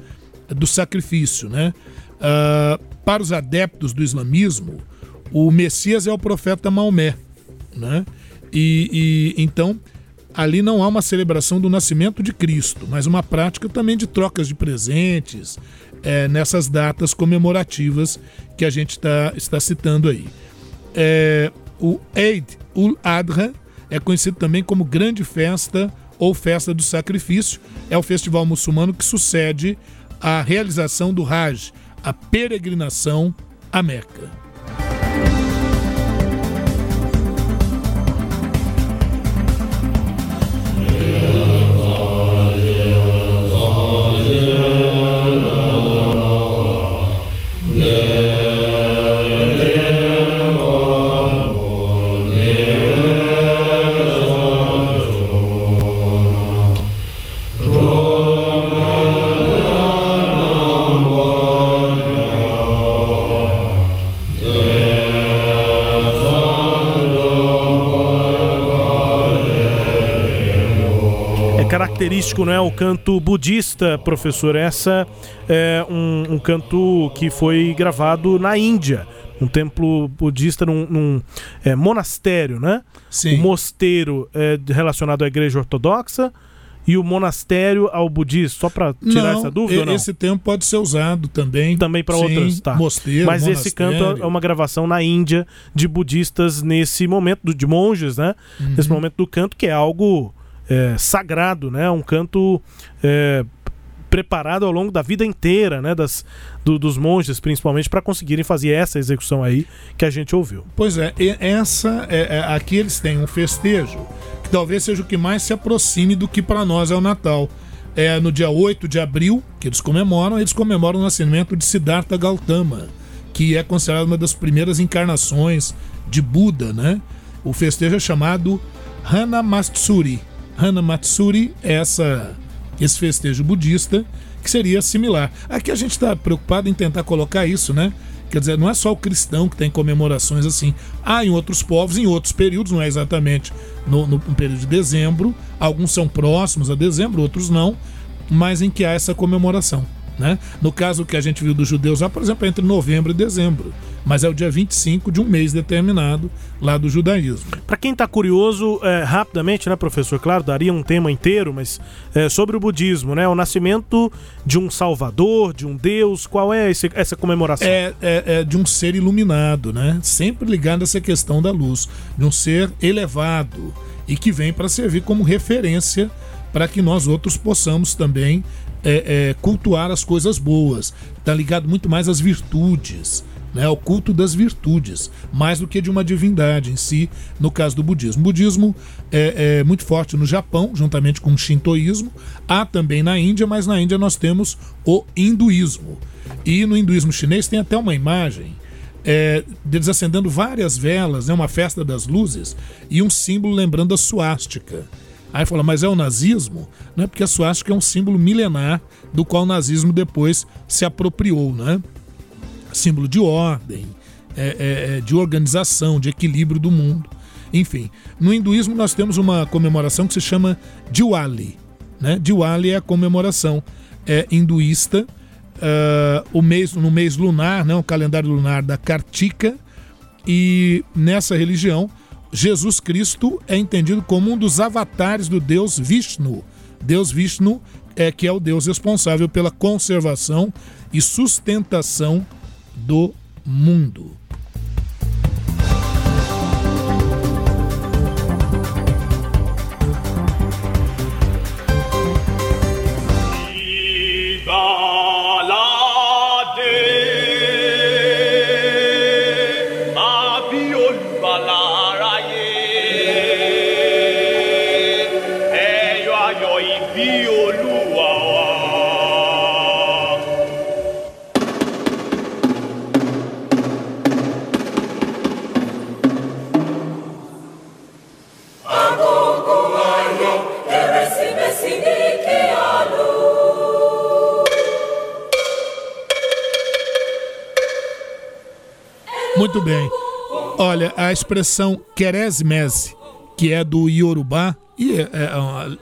do sacrifício, né? Ah, para os adeptos do islamismo, o Messias é o profeta Maomé, né? E, e então ali não há uma celebração do nascimento de Cristo, mas uma prática também de trocas de presentes é, nessas datas comemorativas que a gente tá, está citando aí. É, o Eid ul-Adha é conhecido também como Grande Festa ou Festa do Sacrifício. É o festival muçulmano que sucede à realização do Hajj, a peregrinação a Meca. Característico, não é, o canto budista, professor. Essa é um, um canto que foi gravado na Índia, um templo budista num, num, é, monastério, né? Sim. O mosteiro é relacionado à igreja ortodoxa e o monastério ao budismo. Só para tirar Não, essa dúvida, e- ou não? esse tempo pode ser usado também. Também para outras, tá. Mosteiro, Mas esse canto monastério. é uma gravação na Índia de budistas nesse momento, de monges, né? Uhum. Nesse momento do canto, que é algo é, sagrado, né? Um canto é, preparado ao longo da vida inteira, né? Das, do- dos monges, principalmente, para conseguirem fazer essa execução aí que a gente ouviu. Pois é, essa é, é- aqui eles têm um festejo que talvez seja o que mais se aproxime do que para nós é o Natal. É no dia 8 de abril que eles comemoram, eles comemoram o nascimento de Siddhartha Gautama, que é considerado uma das primeiras encarnações de Buda, né? O festejo é chamado Hanamatsuri. Hanamatsuri é essa esse festejo budista, que seria similar. Aqui a gente está preocupado em tentar colocar isso, né? Quer dizer, não é só o cristão que tem comemorações assim. Há em outros povos, em outros períodos, não é exatamente no, no período de dezembro. Alguns são próximos a dezembro, outros não, mas em que há essa comemoração. Né? No caso que a gente viu dos judeus lá, por exemplo, é entre novembro e dezembro, mas é o dia 25 de um mês determinado lá do judaísmo. Para quem está curioso, é, rapidamente, né, professor? Claro, daria um tema inteiro, mas é, sobre o budismo, né? O nascimento de um salvador, de um deus, qual é esse, essa comemoração? É, é, é de um ser iluminado, né? Sempre ligado a essa questão da luz, de um ser elevado e que vem para servir como referência para que nós outros possamos também é, é, cultuar as coisas boas. Está ligado muito mais às virtudes, né, ao culto das virtudes, mais do que de uma divindade em si, no caso do budismo. O budismo é, é muito forte no Japão, juntamente com o shintoísmo. Há também na Índia, mas na Índia nós temos o hinduísmo. E no hinduísmo chinês tem até uma imagem é, deles acendendo várias velas, né, uma festa das luzes, e um símbolo lembrando a suástica. Aí fala, mas é o nazismo? Não é porque a suástica é um símbolo milenar do qual o nazismo depois se apropriou, né? Símbolo de ordem, é, é, é, de organização, de equilíbrio do mundo. Enfim, no hinduísmo nós temos uma comemoração que se chama Diwali. Né? Diwali é a comemoração é, hinduísta, uh, o mês, no mês lunar, né? o calendário lunar da Kartika, e nessa religião Jesus Cristo é entendido como um dos avatares do Deus Vishnu. Deus Vishnu é que é o Deus responsável pela conservação e sustentação do mundo. Muito bem. Olha, a expressão keresmese, que é do Yorubá, e é, é uma,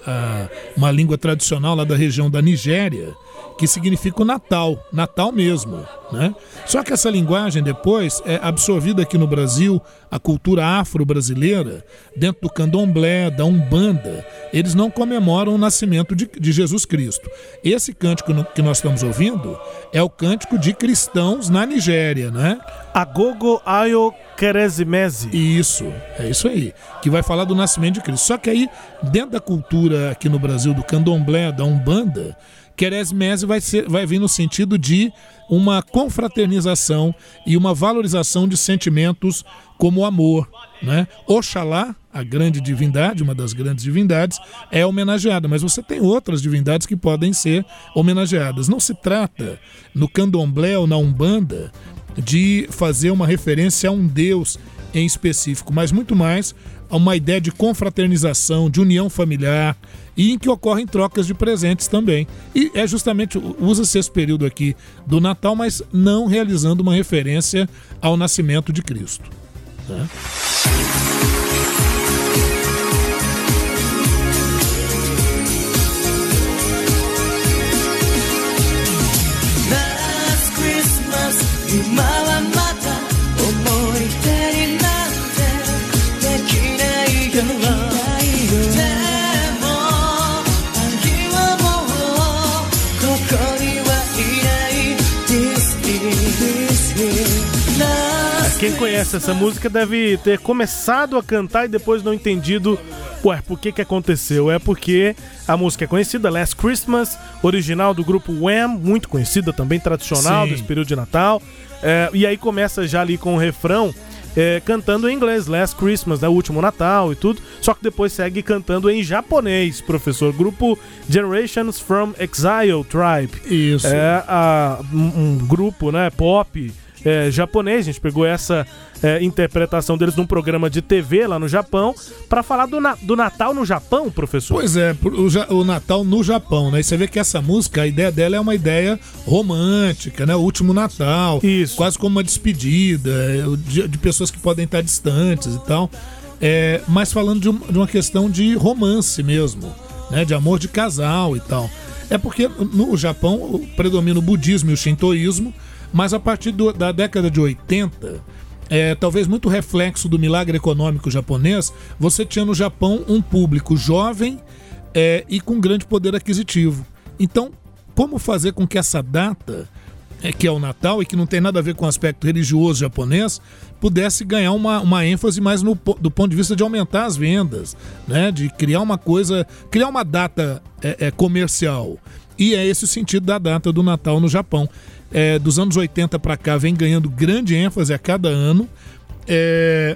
uma língua tradicional lá da região da Nigéria, que significa o Natal, Natal mesmo. Né? Só que essa linguagem depois é absorvida aqui no Brasil, a cultura afro-brasileira, dentro do candomblé, da Umbanda, eles não comemoram o nascimento de, de Jesus Cristo. Esse cântico no, que nós estamos ouvindo é o cântico de cristãos na Nigéria, né? Agogo Ayo Keresimese. Isso, é isso aí, que vai falar do nascimento de Cristo. Só que aí, dentro da cultura aqui no Brasil, do candomblé, da Umbanda, Keresmese vai, ser, vai vir no sentido de uma confraternização e uma valorização de sentimentos como o amor. Né? Oxalá, a grande divindade, uma das grandes divindades, é homenageada, mas você tem outras divindades que podem ser homenageadas. Não se trata, no candomblé ou na umbanda, de fazer uma referência a um deus em específico, mas muito mais a uma ideia de confraternização, de união familiar e em que ocorrem trocas de presentes também. E é justamente, usa-se esse período aqui do Natal, mas não realizando uma referência ao nascimento de Cristo. Né? Christmas, Quem conhece essa música deve ter começado a cantar e depois não entendido, ué, por que que aconteceu? É porque a música é conhecida, Last Christmas, original do grupo Wham, muito conhecida também, tradicional Sim. desse período de Natal. É, e aí começa já ali com o refrão é, cantando em inglês, Last Christmas, né, o último Natal e tudo. Só que depois segue cantando em japonês, professor. Grupo Generations from Exile Tribe. Isso. É a- um, um grupo, né, pop é, japonês. A gente pegou essa é, interpretação deles num programa de TV lá no Japão para falar do, na- do Natal no Japão, professor. Pois é, o, Ja- o Natal no Japão, né? E você vê que essa música, a ideia dela é uma ideia romântica, né? O último Natal. Isso. Quase como uma despedida, é, de, de pessoas que podem estar distantes e tal. É, mas falando de, um- de uma questão de romance mesmo, né? De amor de casal e tal. É porque no Japão predomina o budismo e o shintoísmo, mas a partir do- da década de 80, é, talvez muito reflexo do milagre econômico japonês, você tinha no Japão um público jovem é, e com grande poder aquisitivo. Então, como fazer com que essa data, é, que é o Natal e que não tem nada a ver com o aspecto religioso japonês, pudesse ganhar uma, uma ênfase mais no, do ponto de vista de aumentar as vendas, né? de criar uma coisa, criar uma data é, é, comercial. E é esse o sentido da data do Natal no Japão. É, dos anos 80 para cá vem ganhando grande ênfase a cada ano. É,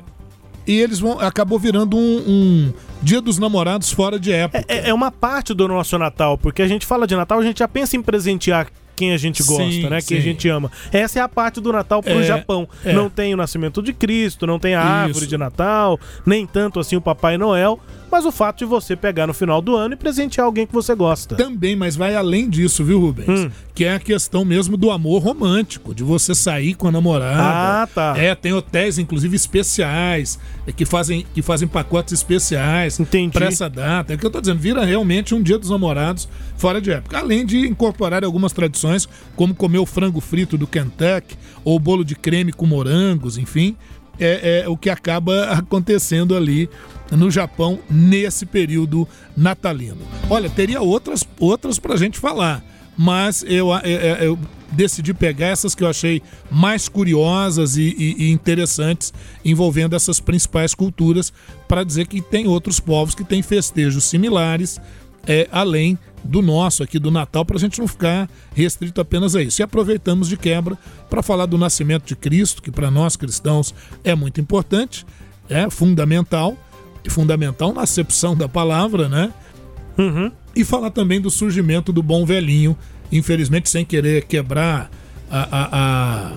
e eles vão acabou virando um, um Dia dos Namorados fora de época. É, é uma parte do nosso Natal, porque a gente fala de Natal, a gente já pensa em presentear quem a gente gosta, Sim, né? Quem a sim. gente ama. Essa é a parte do Natal pro É, Japão. é. Não tem o nascimento de Cristo, não tem a árvore Isso. de Natal, nem tanto assim o Papai Noel, mas o fato de você pegar no final do ano e presentear alguém que você gosta. Também, mas vai além disso, viu, Rubens? Hum. Que é a questão mesmo do amor romântico, de você sair com a namorada. Ah, tá. É, tem hotéis, inclusive, especiais, é, que fazem, que fazem pacotes especiais para essa data. É o que eu tô dizendo, vira realmente um dia dos namorados fora de época. Além de incorporar algumas tradições, como comer o frango frito do Kentucky, ou o bolo de creme com morangos, enfim. É, é o que acaba acontecendo ali no Japão nesse período natalino. Olha, teria outras, outras pra gente falar, mas eu, eu, eu decidi pegar essas que eu achei mais curiosas e, e- e interessantes envolvendo essas principais culturas para dizer que tem outros povos que têm festejos similares é, além do nosso aqui do Natal, para a gente não ficar restrito apenas a isso. E aproveitamos de quebra para falar do nascimento de Cristo, que para nós cristãos é muito importante, é fundamental, e fundamental na acepção da palavra, né? E falar também do surgimento do bom velhinho, infelizmente sem querer quebrar a, a- a-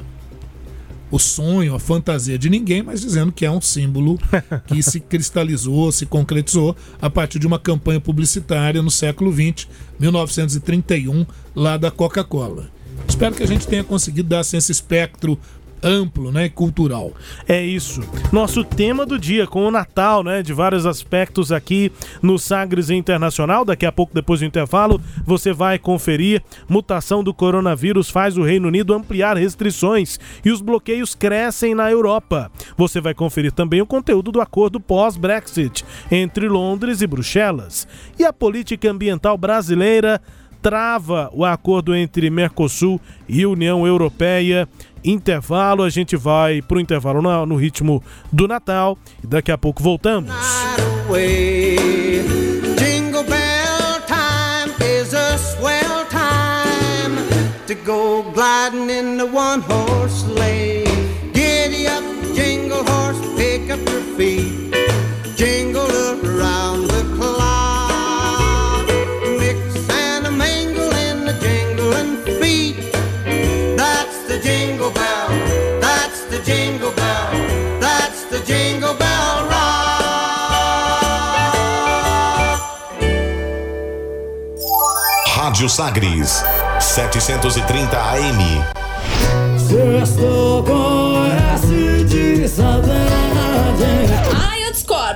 o sonho, a fantasia de ninguém, mas dizendo que é um símbolo *laughs* que se cristalizou, se concretizou a partir de uma campanha publicitária no século XX, 1931, lá da Coca-Cola. Espero que a gente tenha conseguido dar assim, esse espectro amplo né, cultural. É isso. Nosso tema do dia com o Natal, né? De vários aspectos aqui no Sagres Internacional. Daqui a pouco, depois do intervalo, você vai conferir. Mutação do coronavírus faz o Reino Unido ampliar restrições e os bloqueios crescem na Europa. Você vai conferir também o conteúdo do acordo pós-Brexit entre Londres e Bruxelas. E a política ambiental brasileira trava o acordo entre Mercosul e União Europeia. Intervalo, a gente vai pro intervalo no, no ritmo do Natal e daqui a pouco voltamos. to go gliding in the one horse sleigh. Rádio Sagres, 730 AM. Sextou com S de saudade.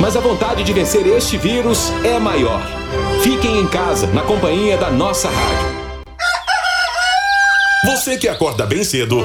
Mas a vontade de vencer este vírus é maior. Fiquem em casa, na companhia da nossa rádio. Você que acorda bem cedo,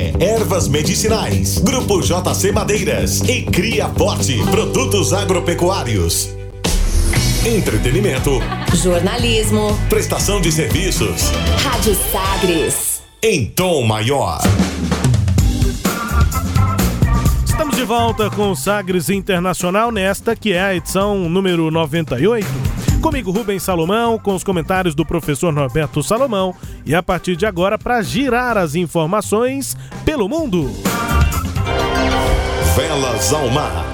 Ervas Medicinais, Grupo JC Madeiras e Cria Forte Produtos Agropecuários. Entretenimento, Jornalismo. prestação de serviços Rádio Sagres. em tom maior. Estamos de volta com o Sagres Internacional nesta que é a edição número 98. Comigo Rubens Salomão, com os comentários do professor Norberto Salomão e a partir de agora para girar as informações pelo mundo. Velas ao mar.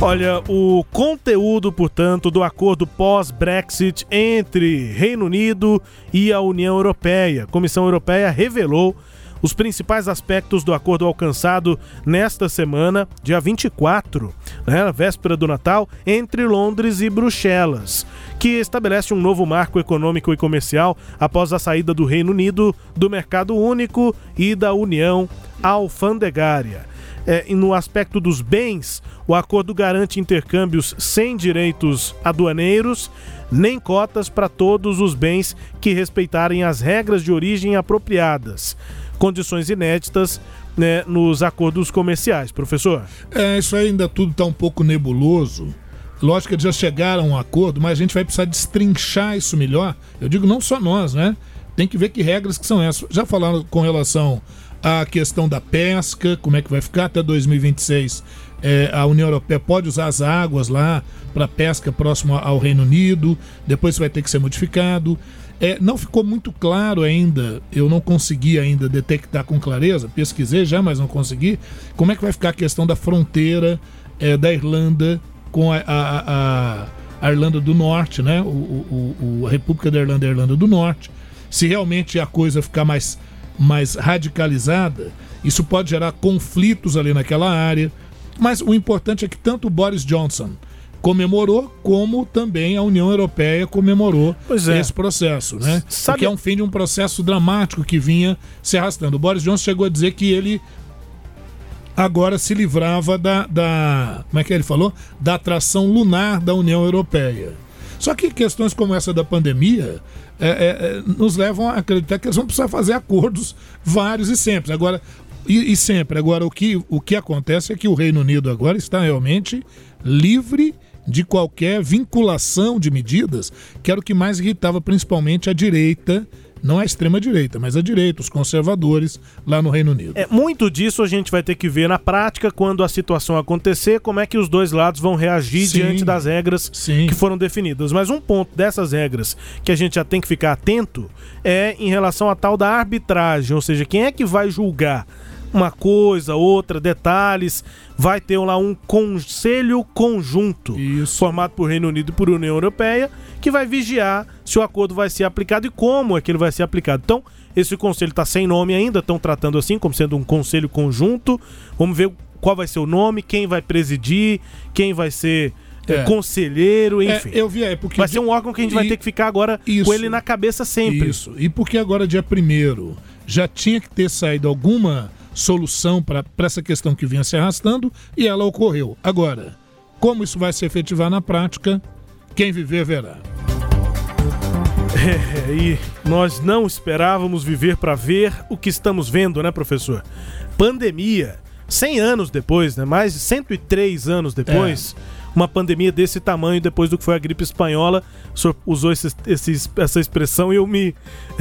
Olha, o conteúdo, portanto, do acordo pós-Brexit entre Reino Unido e a União Europeia. A Comissão Europeia revelou os principais aspectos do acordo alcançado nesta semana, dia 24, né, na véspera do Natal, entre Londres e Bruxelas, que estabelece um novo marco econômico e comercial após a saída do Reino Unido do mercado único e da União Alfandegária. É, no aspecto dos bens, o acordo garante intercâmbios sem direitos aduaneiros, nem cotas para todos os bens que respeitarem as regras de origem apropriadas. Condições inéditas né, nos acordos comerciais, professor. É, isso ainda tudo está um pouco nebuloso. Lógico que eles já chegaram a um acordo, mas a gente vai precisar destrinchar isso melhor. Eu digo não só nós, né? Tem que ver que regras que são essas. Já falaram com relação à questão da pesca, como é que vai ficar até 2026. É, a União Europeia pode usar as águas lá para pesca próximo ao Reino Unido, depois vai ter que ser modificado. É, não ficou muito claro ainda, eu não consegui ainda detectar com clareza, pesquisei já, mas não consegui, como é que vai ficar a questão da fronteira é, da Irlanda com a, a- a- a Irlanda do Norte, né? O, o- o- a República da Irlanda e a Irlanda do Norte. Se realmente a coisa ficar mais, mais radicalizada, isso pode gerar conflitos ali naquela área. Mas o importante é que tanto o Boris Johnson comemorou, como também a União Europeia comemorou é. esse processo, né? Sabe- Porque é um fim de um processo dramático que vinha se arrastando. O Boris Johnson chegou a dizer que ele agora se livrava da, da como é que ele falou? Da atração lunar da União Europeia. Só que questões como essa da pandemia é, é, é, nos levam a acreditar que eles vão precisar fazer acordos vários e sempre. Agora, e, e sempre. Agora, o que, o que acontece é que o Reino Unido agora está realmente livre de qualquer vinculação de medidas, que era o que mais irritava principalmente a direita, não a extrema-direita, mas a direita, os conservadores lá no Reino Unido. É, muito disso a gente vai ter que ver na prática quando a situação acontecer, como é que os dois lados vão reagir Sim. diante das regras que foram definidas. Mas um ponto dessas regras que a gente já tem que ficar atento é em relação à tal da arbitragem, ou seja, quem é que vai julgar uma coisa, outra, detalhes, vai ter lá um conselho conjunto formado por Reino Unido e por União Europeia que vai vigiar se o acordo vai ser aplicado e como é que ele vai ser aplicado. Então, esse conselho está sem nome ainda, estão tratando assim como sendo um conselho conjunto. Vamos ver qual vai ser o nome, quem vai presidir, quem vai ser é, É. conselheiro, enfim. É, eu vi, é porque vai ser um órgão que a gente vai E- ter que ficar agora Isso. com ele na cabeça sempre. Isso. E porque agora, dia 1 já tinha que ter saído alguma solução para essa questão que vinha se arrastando e ela ocorreu. Agora, como isso vai se efetivar na prática, quem viver verá. *laughs* É, e nós não esperávamos viver para ver o que estamos vendo, né, professor? Pandemia, 100 anos depois, né? Mais de 103 anos depois, uma pandemia desse tamanho depois do que foi a gripe espanhola. O senhor usou esse, esse- essa expressão e eu me,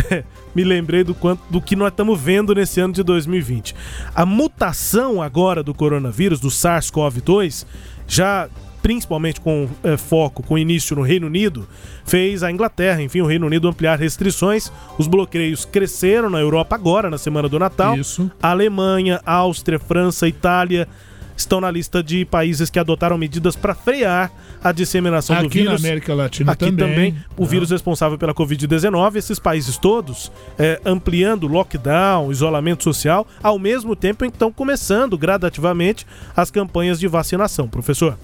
*laughs* me lembrei do, quanto, do que nós estamos vendo nesse ano de 2020. A mutação agora do coronavírus, do SARS-CoV-2, já principalmente com eh, foco, com início no Reino Unido, fez a Inglaterra, enfim, o Reino Unido ampliar restrições. Os bloqueios cresceram na Europa agora, na semana do Natal. Isso. Alemanha, Áustria, França, Itália estão na lista de países que adotaram medidas para frear a disseminação do Aqui na vírus. América Latina Aqui também. o Ah. vírus responsável pela Covid-19, esses países todos é, ampliando lockdown, isolamento social, ao mesmo tempo estão começando gradativamente as campanhas de vacinação. Professor.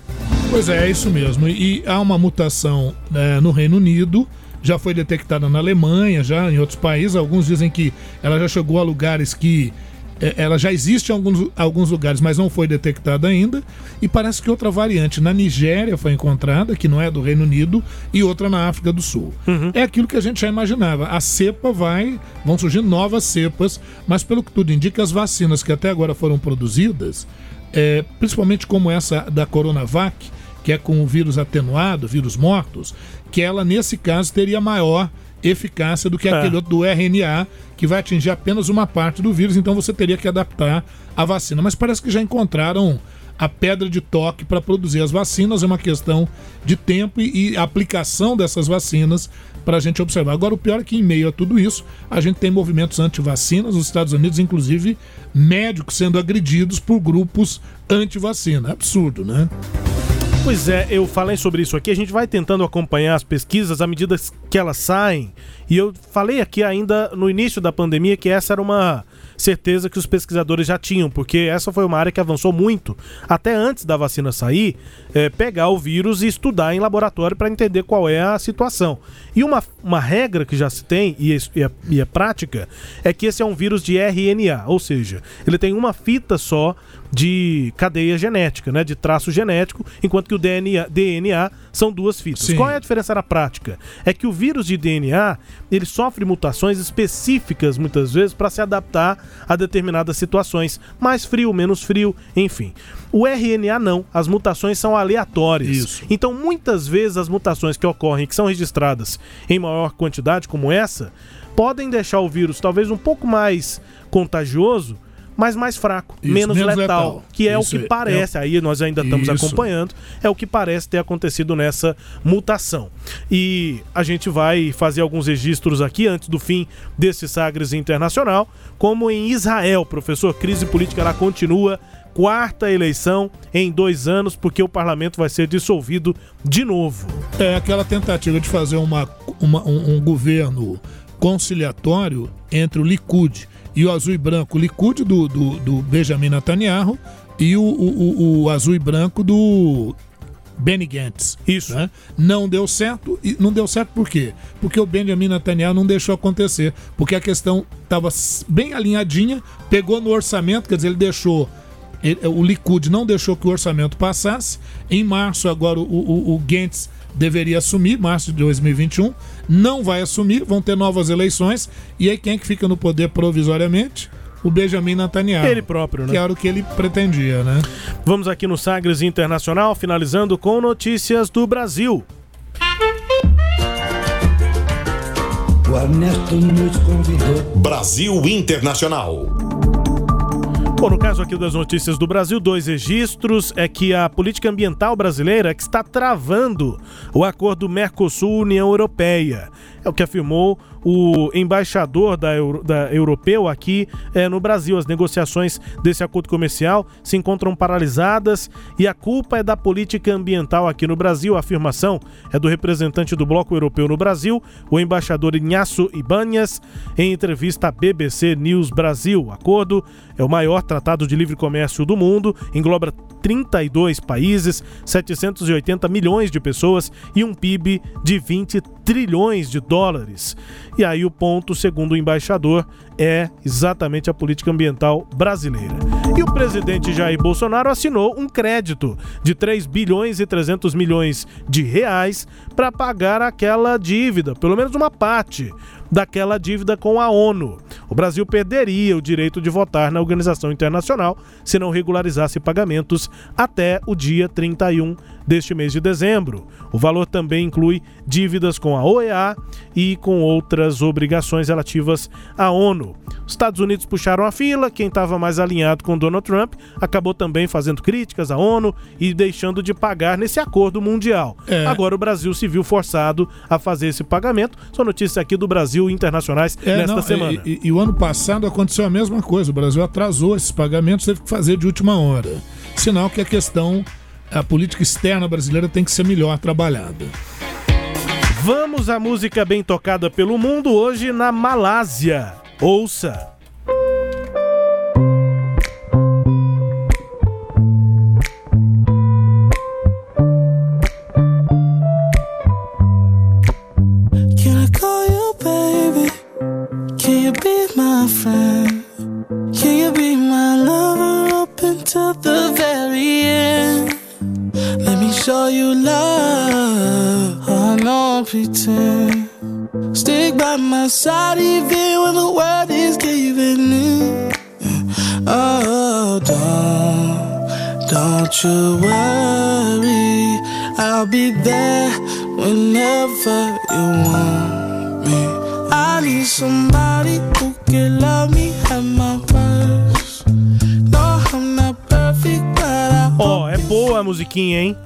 Pois é, é isso mesmo. E há uma mutação né, no Reino Unido, já foi detectada na Alemanha, já em outros países. Alguns dizem que ela já chegou a lugares que. Eh, Ela já existe em alguns, alguns lugares, mas não foi detectada ainda. E parece que outra variante na Nigéria foi encontrada, que não é do Reino Unido, e outra na África do Sul. É aquilo que a gente já imaginava. A cepa vai. Vão surgir novas cepas, mas pelo que tudo indica, as vacinas que até agora foram produzidas, é, principalmente como essa da Coronavac, que é com o vírus atenuado, vírus mortos, que ela, nesse caso, teria maior eficácia do que É. aquele outro do RNA, que vai atingir apenas uma parte do vírus, então você teria que adaptar a vacina. Mas parece que já encontraram a pedra de toque para produzir as vacinas, é uma questão de tempo e, e aplicação dessas vacinas para a gente observar. Agora, o pior é que, em meio a tudo isso, a gente tem movimentos anti-vacinas nos Estados Unidos, inclusive médicos sendo agredidos por grupos anti-vacina. Absurdo, né? Pois é, eu falei sobre isso aqui. A gente vai tentando acompanhar as pesquisas à medida que elas saem. E eu falei aqui ainda no início da pandemia que essa era uma certeza que os pesquisadores já tinham, porque essa foi uma área que avançou muito, até antes da vacina sair, é, pegar o vírus e estudar em laboratório para entender qual é a situação. E uma, uma regra que já se tem, e é, e, é, e é prática, é que esse é um vírus de RNA, ou seja, ele tem uma fita só de cadeia genética, né, de traço genético, enquanto que o DNA, DNA são duas fitas. Sim. Qual é a diferença na prática? É que o vírus de DNA ele sofre mutações específicas muitas vezes para se adaptar a determinadas situações, mais frio, menos frio, enfim. O RNA não, as mutações são aleatórias. Isso. Então, muitas vezes as mutações que ocorrem, que são registradas em maior quantidade, como essa, podem deixar o vírus talvez um pouco mais contagioso, mas mais fraco, Isso, menos, menos letal, letal. que é Isso o que é- parece. Aí nós ainda estamos Isso. acompanhando, é o que parece ter acontecido nessa mutação. E a gente vai fazer alguns registros aqui antes do fim desse Sagres Internacional, como em Israel, professor, crise política lá continua. Quarta eleição em dois anos, porque o parlamento vai ser dissolvido de novo. É aquela tentativa de fazer uma, uma- um, um governo conciliatório entre o Likud e o azul e branco. Likud do, do, do Benjamin Netanyahu e o, o, o- azul e branco do Benny Gantz. Isso. né? Não deu certo. E não deu certo por quê? Porque o Benjamin Netanyahu não deixou acontecer. Porque a questão estava bem alinhadinha, pegou no orçamento, quer dizer, ele deixou. o Likud não deixou que o orçamento passasse. Em março, agora, o, o, o Gantz deveria assumir, março de 2021. Não vai assumir, vão ter novas eleições. E aí, quem é que fica no poder provisoriamente? O Benjamin Netanyahu. Ele próprio, né? Que era o que ele pretendia, né? Vamos aqui no Sagres Internacional, finalizando com notícias do Brasil. O Ernesto nos convidou. Brasil Internacional. Bom, no caso aqui das notícias do Brasil, dois registros é que a política ambiental brasileira que está travando o acordo Mercosul-União Europeia. É o que afirmou o embaixador da, Euro, da europeu aqui eh, no Brasil. As negociações desse acordo comercial se encontram paralisadas e a culpa é da política ambiental aqui no Brasil. A afirmação é do representante do Bloco Europeu no Brasil, o embaixador Ignacio Ibanhas, em entrevista à BBC News Brasil. O acordo é o maior tratado de livre comércio do mundo, engloba 32 países, 780 milhões de pessoas e um PIB de 20 trilhões de dólares. E aí o ponto, segundo o embaixador, é exatamente a política ambiental brasileira. E o presidente Jair Bolsonaro assinou um crédito de 3 bilhões e 300 milhões de reais para pagar aquela dívida, pelo menos uma parte daquela dívida com a ONU. O Brasil perderia o direito de votar na organização internacional se não regularizasse pagamentos até o dia 31 deste mês de dezembro. O valor também inclui dívidas com a OEA e com outras obrigações relativas à ONU. Os Estados Unidos puxaram a fila, quem estava mais alinhado com Donald Trump acabou também fazendo críticas à ONU e deixando de pagar nesse acordo mundial. É. Agora o Brasil se viu forçado a fazer esse pagamento. São notícias aqui do Brasil internacionais É, nesta não, semana. E, e- e o ano passado aconteceu a mesma coisa. O Brasil atrasou esses pagamentos, teve que fazer de última hora. Sinal que a questão, a política externa brasileira tem que ser melhor trabalhada. Vamos à música bem tocada pelo mundo hoje na Malásia. Ouça. Show you love. Oh, no pretend. Stick by my side even when the world is giving in. Oh, don't, don't you worry. I'll be there whenever you want me. I need somebody who can love me at my worst. No, I'm not perfect, but I Ó, é boa a musiquinha, hein?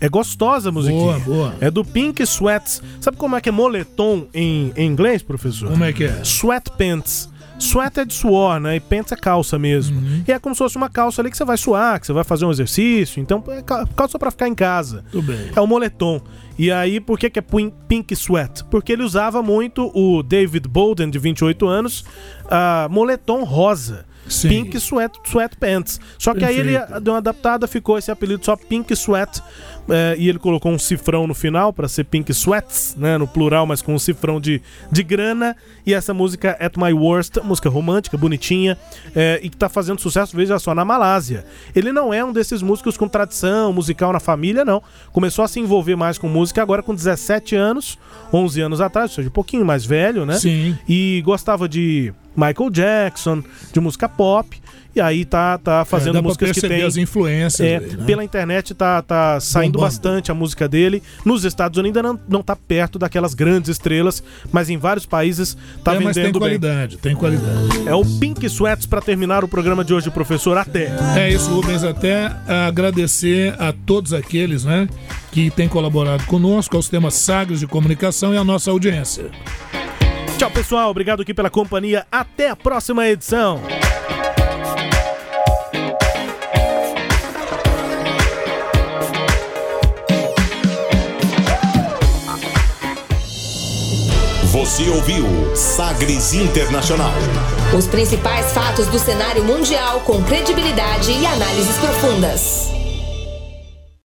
É gostosa a musiquinha. Boa, boa. É do Pink Sweats. Sabe como é que é moletom em, em inglês, professor? Como é que é? Sweatpants. Sweat é de suor, né? E pants é calça mesmo. Uhum. E é como se fosse uma calça ali que você vai suar, que você vai fazer um exercício. Então, é ca- calça pra ficar em casa. Tudo bem. É o moletom. E aí, por que, que é pin- Pink Sweat? Porque ele usava muito o David Bolden, de 28 anos, ah, moletom rosa. Sim. Pink Sweat, Sweatpants. Só que aí ele Perfeito. deu uma adaptada, ficou esse apelido só Pink Sweat. eh, e ele colocou um cifrão no final para ser Pink Sweats, né? No plural, mas com um cifrão de, de grana. E essa música At My Worst, música romântica, bonitinha, eh, e que tá fazendo sucesso, veja só, na Malásia. Ele não é um desses músicos com tradição musical na família, não. Começou a se envolver mais com música agora com 17 anos, 11 anos atrás, ou seja, um pouquinho mais velho, né? Sim. E gostava de Michael Jackson, de música pop. E aí tá, tá fazendo É, dá pra músicas que tem. as influências É, aí, né? Pela internet tá, tá saindo Bombando. bastante a música dele. Nos Estados Unidos ainda não, não tá perto daquelas grandes estrelas, mas em vários países tá é, mas tem vendendo bem. qualidade, tem qualidade. É o Pink Sweats pra terminar o programa de hoje, professor. Até. É isso, Rubens. Até agradecer a todos aqueles né, que têm colaborado conosco, aos temas sagres de comunicação e à nossa audiência. Tchau, pessoal. Obrigado aqui pela companhia. Até a próxima edição. Você ouviu Sagres Internacional. Os principais fatos do cenário mundial com credibilidade e análises profundas.